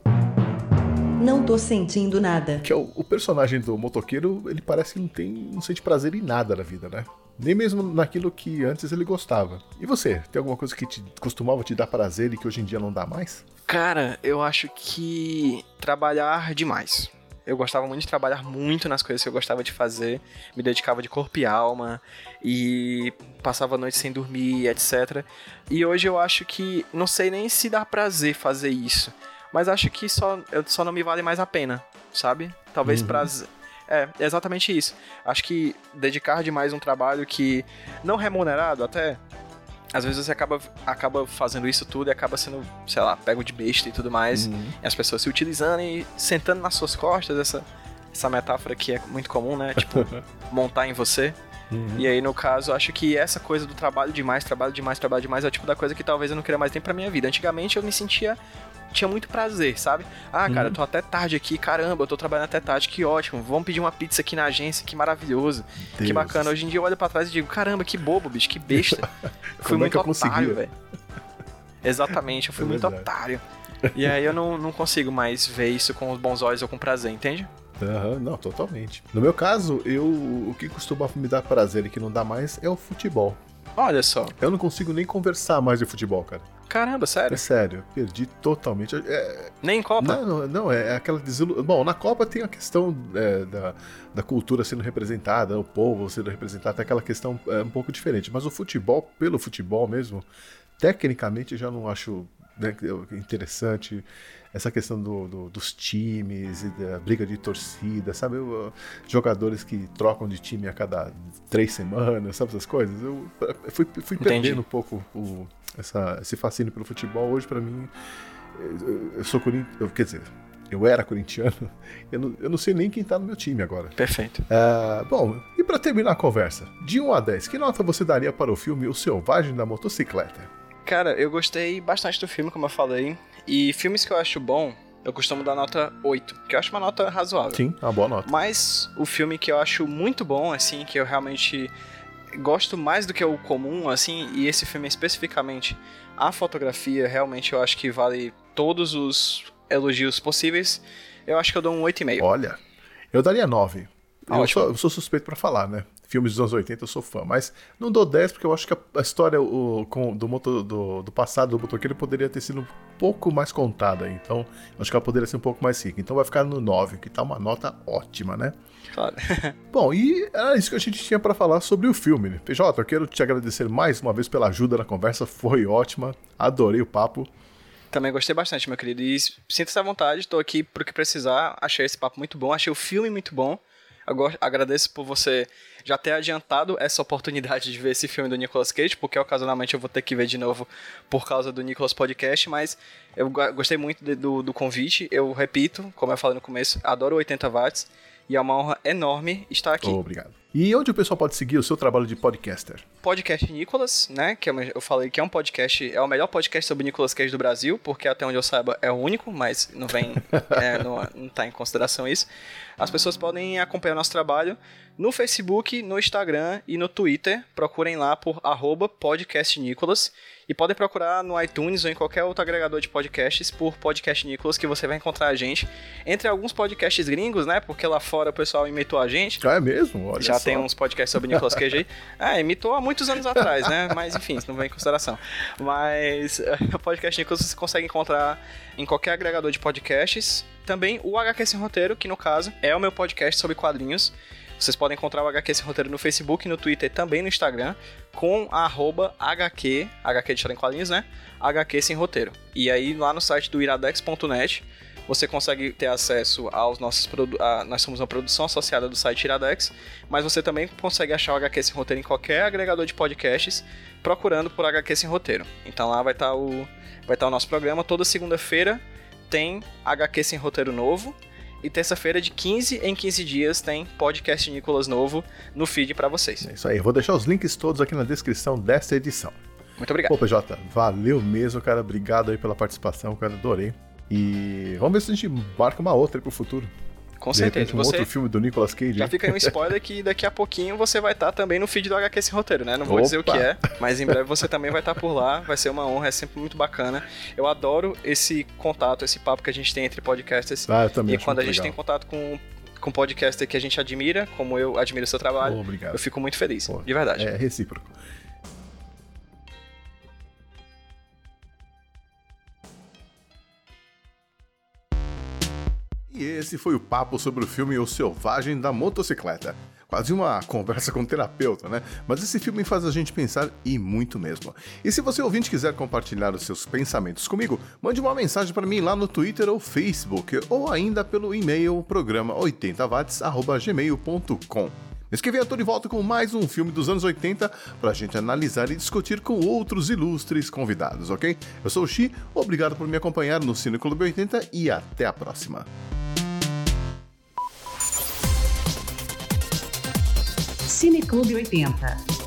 Não tô sentindo nada. que é o, o personagem do motoqueiro, ele parece que não tem, não sente prazer em nada na vida, né? Nem mesmo naquilo que antes ele gostava. E você, tem alguma coisa que te costumava te dar prazer e que hoje em dia não dá mais? Cara, eu acho que trabalhar demais. Eu gostava muito de trabalhar muito nas coisas que eu gostava de fazer, me dedicava de corpo e alma e passava a noite sem dormir, etc. E hoje eu acho que não sei nem se dá prazer fazer isso, mas acho que só eu só não me vale mais a pena, sabe? Talvez prazer é, é exatamente isso. Acho que dedicar demais um trabalho que não remunerado até às vezes você acaba, acaba fazendo isso tudo e acaba sendo, sei lá, pego de besta e tudo mais. Uhum. E as pessoas se utilizando e sentando nas suas costas, essa, essa metáfora que é muito comum, né? Tipo, <laughs> montar em você. E aí, no caso, acho que essa coisa do trabalho demais, trabalho demais, trabalho demais é o tipo da coisa que talvez eu não queria mais nem pra minha vida. Antigamente eu me sentia. Tinha muito prazer, sabe? Ah, cara, eu tô até tarde aqui, caramba, eu tô trabalhando até tarde, que ótimo. Vamos pedir uma pizza aqui na agência, que maravilhoso. Que Deus. bacana. Hoje em dia eu olho pra trás e digo, caramba, que bobo, bicho, que besta. <laughs> Fui é muito que eu otário, velho. Exatamente, eu fui É muito otário. <laughs> E aí eu não, não consigo mais ver isso com os bons olhos ou com prazer, entende? Aham, não, totalmente. No meu caso, eu o que costuma me dar prazer e que não dá mais é o futebol. Olha só. Eu não consigo nem conversar mais de futebol, cara. Caramba, É sério? sério, perdi totalmente. É, Nem em Copa? Não, não, não, é aquela desilusão. Bom, na Copa tem a questão é, da, da cultura sendo representada, o povo sendo representado, tem aquela questão é, um pouco diferente. Mas o futebol, pelo futebol mesmo, tecnicamente eu já não acho né, interessante essa questão do, do- dos times e da briga de torcida, sabe? Eu, jogadores que trocam de time a cada três semanas, sabe essas coisas? Eu, eu fui, fui Entendi. perdendo um pouco o- essa, esse fascínio pelo futebol. Hoje, pra mim, eu, eu sou corintiano, quer dizer, eu era corintiano, <laughs> eu não, eu não sei nem quem tá no meu time agora. Perfeito. Ah, bom, e pra terminar a conversa, de 1 a 10, que nota você daria para o filme O Selvagem da Motocicleta? Cara, eu gostei bastante do filme, como eu falei. E filmes que eu acho bom, eu costumo dar nota 8, que eu acho uma nota razoável. Sim, uma boa nota. Mas o filme que eu acho muito bom, assim, que eu realmente gosto mais do que o comum, assim, e esse filme especificamente, a fotografia, realmente eu acho que vale todos os elogios possíveis. Eu acho que eu dou um 8,5. Olha, eu daria 9. Eu sou, eu sou suspeito pra falar, né? Filmes dos anos 80 eu sou fã, mas não dou 10 porque eu acho que a, história o, com- do, moto- do, do passado do motoqueiro poderia ter sido um pouco mais contada, então acho que ela poderia ser um pouco mais rica. Então vai ficar no 9, que tá uma nota ótima, né? Claro. <laughs> Bom, e era isso que a gente tinha pra falar sobre o filme. né? PJ, eu quero te agradecer mais uma vez pela ajuda na conversa, foi ótima, adorei o papo. Também gostei bastante, meu querido. E sinta-se à vontade, tô aqui pro que precisar. Achei esse papo muito bom, achei o filme muito bom. Go- agradeço por você já ter adiantado essa oportunidade de ver esse filme do Nicolas Cage, porque ocasionalmente eu vou ter que ver de novo por causa do Nicolas Podcast, mas eu go- gostei muito de- do, do convite. Eu repito, como eu falei no começo, adoro 80 watts e é uma honra enorme estar aqui. Obrigado. E onde o pessoal pode seguir o seu trabalho de podcaster? Podcast Nicolas, né? Que é eu falei que é um podcast, é o melhor podcast sobre Nicolas Cage do Brasil, porque até onde eu saiba é o único, mas não vem, <laughs> é, não, não tá em consideração isso. As pessoas podem acompanhar o nosso trabalho no Facebook, no Instagram e no Twitter. Procurem lá por arroba podcast Nicolas. E podem procurar no iTunes ou em qualquer outro agregador de podcasts por Podcast Nicolas, que você vai encontrar a gente. Entre alguns podcasts gringos, né? Porque lá fora o pessoal imitou a gente. Ah, é mesmo? Olha Já Tem uns podcasts sobre Nicolas Cage aí. <laughs> Ah, imitou há muitos anos atrás, né? Mas enfim, isso não vem em consideração. Mas <laughs> o podcast Nicolas você consegue encontrar em qualquer agregador de podcasts. Também o HQ Sem Roteiro, que no caso é o meu podcast sobre quadrinhos. Vocês podem encontrar o HQ Sem Roteiro no Facebook, no Twitter e também no Instagram, com a arroba HQ, HQ de em quadrinhos, né? HQ Sem Roteiro. E aí lá no site do iradex.net você consegue ter acesso aos nossos produtos. Nós somos uma produção associada do site Iradex, mas você também consegue achar o HQ Sem Roteiro em qualquer agregador de podcasts, procurando por HQ Sem Roteiro. Então lá vai estar tá o, vai tá o nosso programa. Toda segunda-feira tem HQ Sem Roteiro novo. E terça-feira, de 15 em 15 dias, tem podcast Nicolas novo no feed para vocês. É isso aí, eu vou deixar os links todos aqui na descrição dessa edição. Muito obrigado. Pô, PJ, valeu mesmo, cara. Obrigado aí pela participação, cara. Adorei. E vamos ver se a gente marca uma outra pro futuro. Com de certeza. Repente, um você... outro filme do Nicolas Cage. Já fica aí um <laughs> spoiler que daqui a pouquinho você vai estar tá também no feed do HQ Sem Roteiro, né? Não vou Opa. dizer o que é, mas em breve você também vai estar tá por lá. Vai ser uma honra, é sempre muito bacana. Eu adoro esse contato, esse papo que a gente tem entre podcasters. Ah, eu também e quando a gente legal. tem contato com com podcaster que a gente admira, como eu admiro o seu trabalho, obrigado. eu fico muito feliz, Pô, de verdade. É recíproco. E esse foi o papo sobre o filme O Selvagem da Motocicleta. Quase uma conversa com um terapeuta, né? Mas esse filme faz a gente pensar e muito mesmo. E se você ouvinte quiser compartilhar os seus pensamentos comigo, mande uma mensagem para mim lá no Twitter ou Facebook, ou ainda pelo e-mail programa 80watts@gmail.com. Mês que vem eu tô de volta com mais um filme dos anos 80 pra gente analisar e discutir com outros ilustres convidados, ok? Eu sou o Xi, obrigado por me acompanhar no Cine Clube 80 e até a próxima. Cine Clube 80.